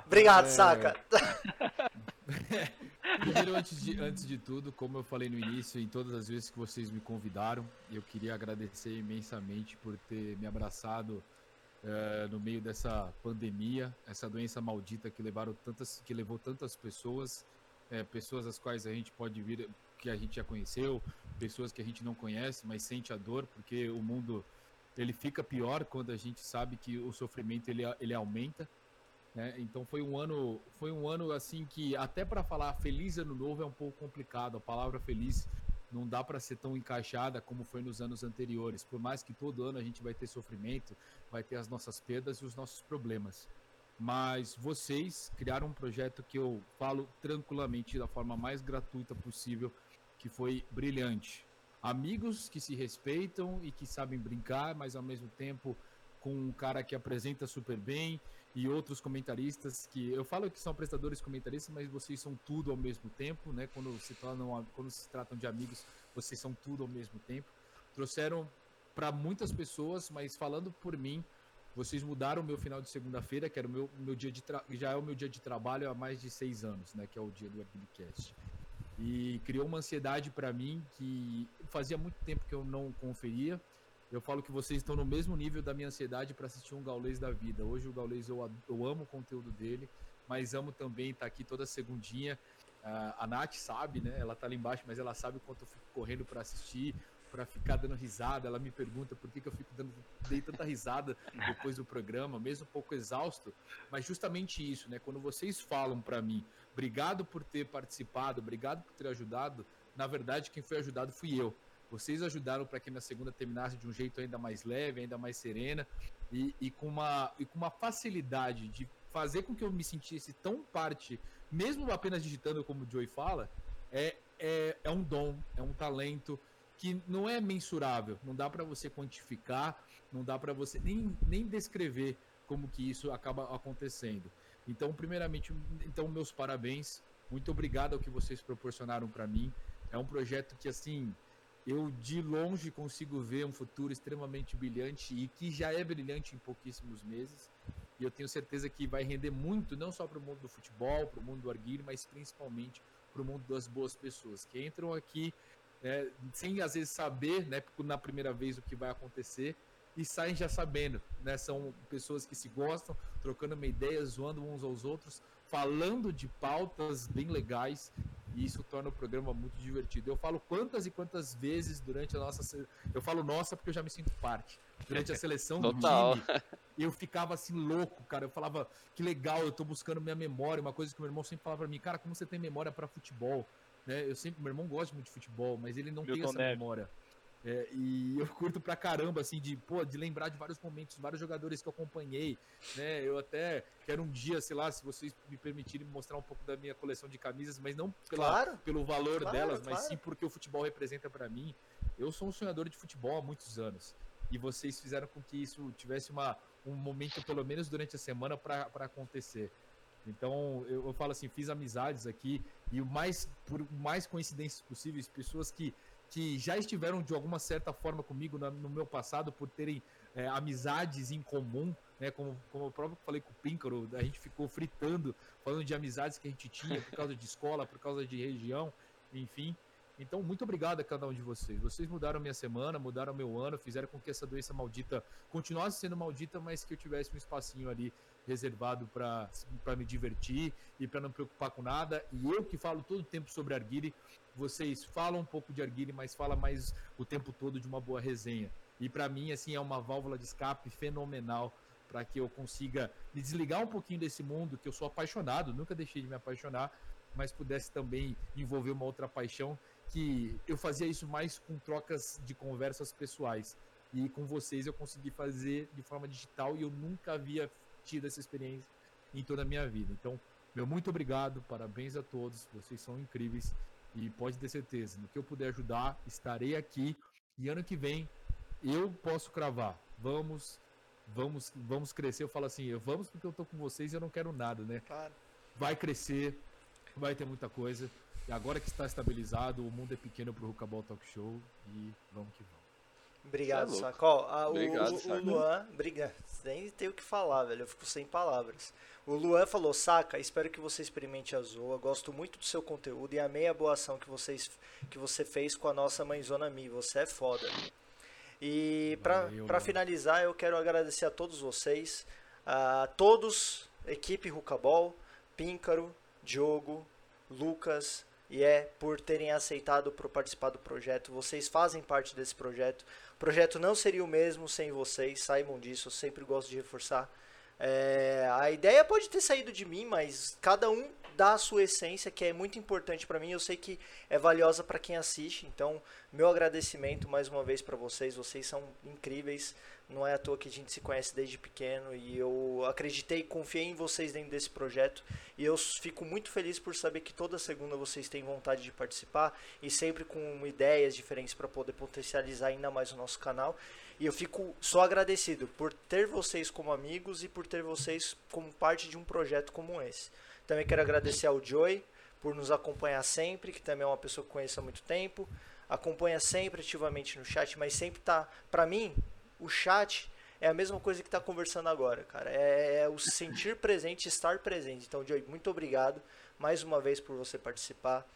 Obrigado, É. Saca. Primeiro, antes de, antes de tudo, como eu falei no início, em todas as vezes que vocês me convidaram, eu queria agradecer imensamente por ter me abraçado eh, no meio dessa pandemia, essa doença maldita que levaram tantas, que levou tantas pessoas, eh, pessoas as quais a gente pode vir, que a gente já conheceu, pessoas que a gente não conhece, mas sente a dor, porque o mundo ele fica pior quando a gente sabe que o sofrimento ele, ele aumenta né? Então foi um ano, foi um ano assim que até para falar feliz ano novo é um pouco complicado. A palavra feliz não dá para ser tão encaixada como foi nos anos anteriores. Por mais que todo ano a gente vai ter sofrimento, vai ter as nossas perdas e os nossos problemas. Mas vocês criaram um projeto que eu falo tranquilamente da forma mais gratuita possível, que foi brilhante. Amigos que se respeitam e que sabem brincar, mas ao mesmo tempo com um cara que apresenta super bem e outros comentaristas que eu falo que são prestadores comentaristas, mas vocês são tudo ao mesmo tempo, né? Quando se tornam, quando se tratam de amigos, vocês são tudo ao mesmo tempo. Trouxeram para muitas pessoas, mas falando por mim, vocês mudaram o meu final de segunda-feira, que era o meu, meu dia de já é o meu dia de trabalho há mais de seis anos, né? Que é o dia do Arquilicast. E criou uma ansiedade para mim que fazia muito tempo que eu não conferia. Eu falo que vocês estão no mesmo nível da minha ansiedade para assistir um Gaulês da vida. Hoje o Gaulês eu, eu amo o conteúdo dele, mas amo também estar tá aqui toda segundinha. Uh, a Nath sabe, né? Ela tá ali embaixo, mas ela sabe o quanto eu fico correndo para assistir, para ficar dando risada. Ela me pergunta por que, que eu fico dando dei tanta risada depois do programa, mesmo um pouco exausto. Mas justamente isso, né? Quando vocês falam para mim, obrigado por ter participado, obrigado por ter ajudado, na verdade quem foi ajudado fui eu. Vocês ajudaram para que minha segunda terminasse de um jeito ainda mais leve, ainda mais serena e, e, com, uma, e com uma facilidade de fazer com que eu me sentisse tão parte, mesmo apenas digitando como o Joey fala, é, é, é um dom, é um talento que não é mensurável, não dá para você quantificar, não dá para você nem, nem descrever como que isso acaba acontecendo. Então, primeiramente, então meus parabéns, muito obrigado ao que vocês proporcionaram para mim. É um projeto que assim eu de longe consigo ver um futuro extremamente brilhante e que já é brilhante em pouquíssimos meses. E eu tenho certeza que vai render muito, não só para o mundo do futebol, para o mundo do arguilho, mas principalmente para o mundo das boas pessoas que entram aqui né, sem às vezes saber, né, na primeira vez o que vai acontecer e saem já sabendo, né? São pessoas que se gostam, trocando uma ideia, zoando uns aos outros, falando de pautas bem legais e isso torna o programa muito divertido. Eu falo quantas e quantas vezes durante a nossa. Eu falo nossa porque eu já me sinto parte. Durante a seleção do time, eu ficava assim louco, cara. Eu falava que legal, eu tô buscando minha memória. Uma coisa que meu irmão sempre falava pra mim, cara, como você tem memória para futebol? Né? Eu sempre, meu irmão gosta muito de futebol, mas ele não Milton tem essa Neves. memória. É, e eu curto pra caramba, assim, de, pô, de lembrar de vários momentos, vários jogadores que eu acompanhei, né? Eu até quero um dia, sei lá, se vocês me permitirem mostrar um pouco da minha coleção de camisas, mas não pela, claro, pelo valor claro, delas, claro. mas sim porque o futebol representa para mim. Eu sou um sonhador de futebol há muitos anos. E vocês fizeram com que isso tivesse uma, um momento, pelo menos durante a semana, para acontecer. Então, eu, eu, falo assim, fiz amizades aqui e o mais, por mais coincidências possíveis, pessoas que que já estiveram de alguma certa forma comigo na, no meu passado por terem é, amizades em comum, né? Como, como eu próprio falei com o Píncaro, a gente ficou fritando, falando de amizades que a gente tinha por causa de escola, por causa de região, enfim. Então, muito obrigado a cada um de vocês. Vocês mudaram minha semana, mudaram meu ano, fizeram com que essa doença maldita continuasse sendo maldita, mas que eu tivesse um espacinho ali reservado para me divertir e para não me preocupar com nada. E eu que falo todo o tempo sobre Arguile, vocês falam um pouco de Arguile, mas fala mais o tempo todo de uma boa resenha. E para mim, assim, é uma válvula de escape fenomenal para que eu consiga me desligar um pouquinho desse mundo que eu sou apaixonado, nunca deixei de me apaixonar, mas pudesse também envolver uma outra paixão que eu fazia isso mais com trocas de conversas pessoais. E com vocês eu consegui fazer de forma digital e eu nunca havia tido essa experiência em toda a minha vida. Então, meu muito obrigado, parabéns a todos, vocês são incríveis e pode ter certeza, no que eu puder ajudar, estarei aqui e ano que vem eu posso cravar. Vamos, vamos, vamos crescer. Eu falo assim, vamos porque eu tô com vocês e eu não quero nada, né? Claro. Vai crescer, vai ter muita coisa. E agora que está estabilizado, o mundo é pequeno pro Rucabol Talk Show e vamos que vamos. Obrigado, é Sacol. Ah, Obrigado, o, o, Luan, obrigado. Nem tenho o que falar, velho. Eu fico sem palavras. O Luan falou: Saca, espero que você experimente a Zoa. Gosto muito do seu conteúdo e amei a boa ação que, vocês, que você fez com a nossa mãezona Mi. Você é foda. E para finalizar, eu quero agradecer a todos vocês, a todos, equipe Rucabol, Píncaro, Diogo, Lucas, e é por terem aceitado por participar do projeto. Vocês fazem parte desse projeto. O projeto não seria o mesmo sem vocês, saibam disso, eu sempre gosto de reforçar. É, a ideia pode ter saído de mim, mas cada um dá a sua essência, que é muito importante para mim. Eu sei que é valiosa para quem assiste. Então, meu agradecimento mais uma vez para vocês. Vocês são incríveis. Não é à toa que a gente se conhece desde pequeno e eu acreditei, confiei em vocês dentro desse projeto e eu fico muito feliz por saber que toda segunda vocês têm vontade de participar e sempre com ideias diferentes para poder potencializar ainda mais o nosso canal. E eu fico só agradecido por ter vocês como amigos e por ter vocês como parte de um projeto como esse. Também quero agradecer ao Joy por nos acompanhar sempre, que também é uma pessoa que conheço há muito tempo. Acompanha sempre ativamente no chat, mas sempre tá, para mim, o chat é é a mesma coisa que tá conversando agora, cara. É, é o sentir presente, estar presente. Então, Joey, muito obrigado mais uma vez por você participar.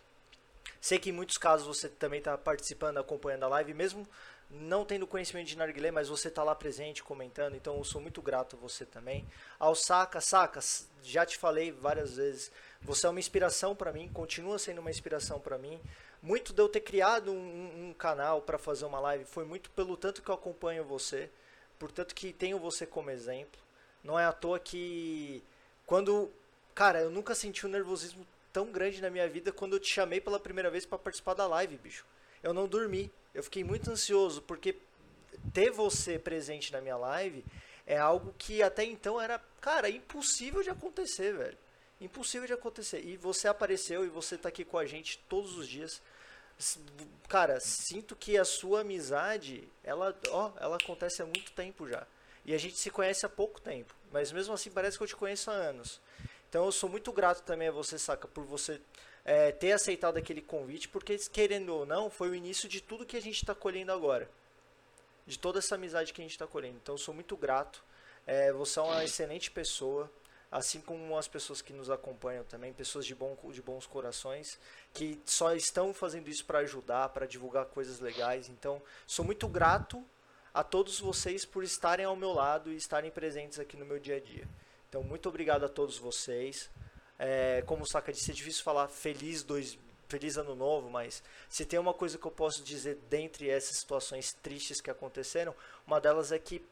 Sei que em muitos casos você também está participando, acompanhando a live, mesmo não tendo conhecimento de narguilé, mas você está lá presente, comentando, então eu sou muito grato a você também. Ao Saca, Saca, já te falei várias vezes, você é uma inspiração para mim, continua sendo uma inspiração para mim. Muito de eu ter criado um, um canal para fazer uma live foi muito pelo tanto que eu acompanho você, por tanto que tenho você como exemplo. Não é à toa que quando, cara, eu nunca senti um nervosismo tão grande na minha vida quando eu te chamei pela primeira vez para participar da live, bicho. Eu não dormi. Eu fiquei muito ansioso porque ter você presente na minha live é algo que até então era, cara, impossível de acontecer, velho. Impossível de acontecer. E você apareceu e você tá aqui com a gente todos os dias. Cara, sinto que a sua amizade, ela, ó, ela acontece há muito tempo já. E a gente se conhece há pouco tempo, mas mesmo assim parece que eu te conheço há anos. Então eu sou muito grato também a você, Saca, por você é, ter aceitado aquele convite, porque querendo ou não, foi o início de tudo que a gente está colhendo agora. De toda essa amizade que a gente está colhendo. Então sou muito grato. É, você é uma excelente pessoa, assim como as pessoas que nos acompanham também, pessoas de, bom, de bons corações, que só estão fazendo isso para ajudar, para divulgar coisas legais. Então sou muito grato a todos vocês por estarem ao meu lado e estarem presentes aqui no meu dia a dia. Então, muito obrigado a todos vocês. É, como o Saka disse, é difícil falar feliz, dois, feliz ano novo, mas se tem uma coisa que eu posso dizer dentre essas situações tristes que aconteceram, uma delas é que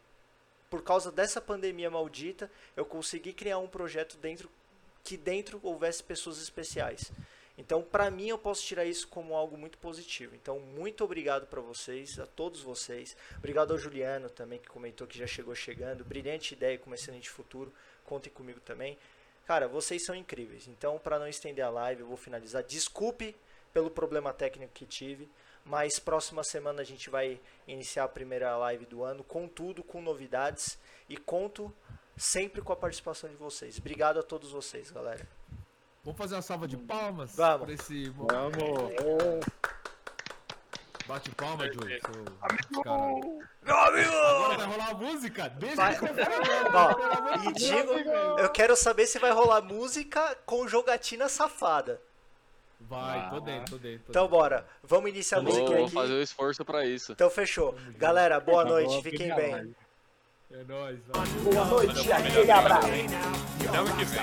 por causa dessa pandemia maldita, eu consegui criar um projeto dentro que dentro houvesse pessoas especiais. Então, para mim, eu posso tirar isso como algo muito positivo. Então, muito obrigado para vocês, a todos vocês. Obrigado ao Juliano também, que comentou que já chegou chegando. Brilhante ideia com excelente futuro contem comigo também. Cara, vocês são incríveis. Então, para não estender a live, eu vou finalizar. Desculpe pelo problema técnico que tive, mas próxima semana a gente vai iniciar a primeira live do ano com tudo, com novidades e conto sempre com a participação de vocês. Obrigado a todos vocês, galera. Vamos fazer uma salva de palmas Vamos. esse Vamos! Bate palma, Joey. seu cara. Meu amigo! Agora vai rolar a música? Deixa Vai. o Ó, pelo amor e digo, Deus. eu quero saber se vai rolar música com jogatina safada. Vai, tô dentro, tô dentro. tô Então bora, vamos iniciar a Vou, música vou aqui. fazer o esforço pra isso. Então fechou. Galera, boa noite, fiquem bem. É nóis, vai. Boa noite, aquele abraço. Até ano que vem.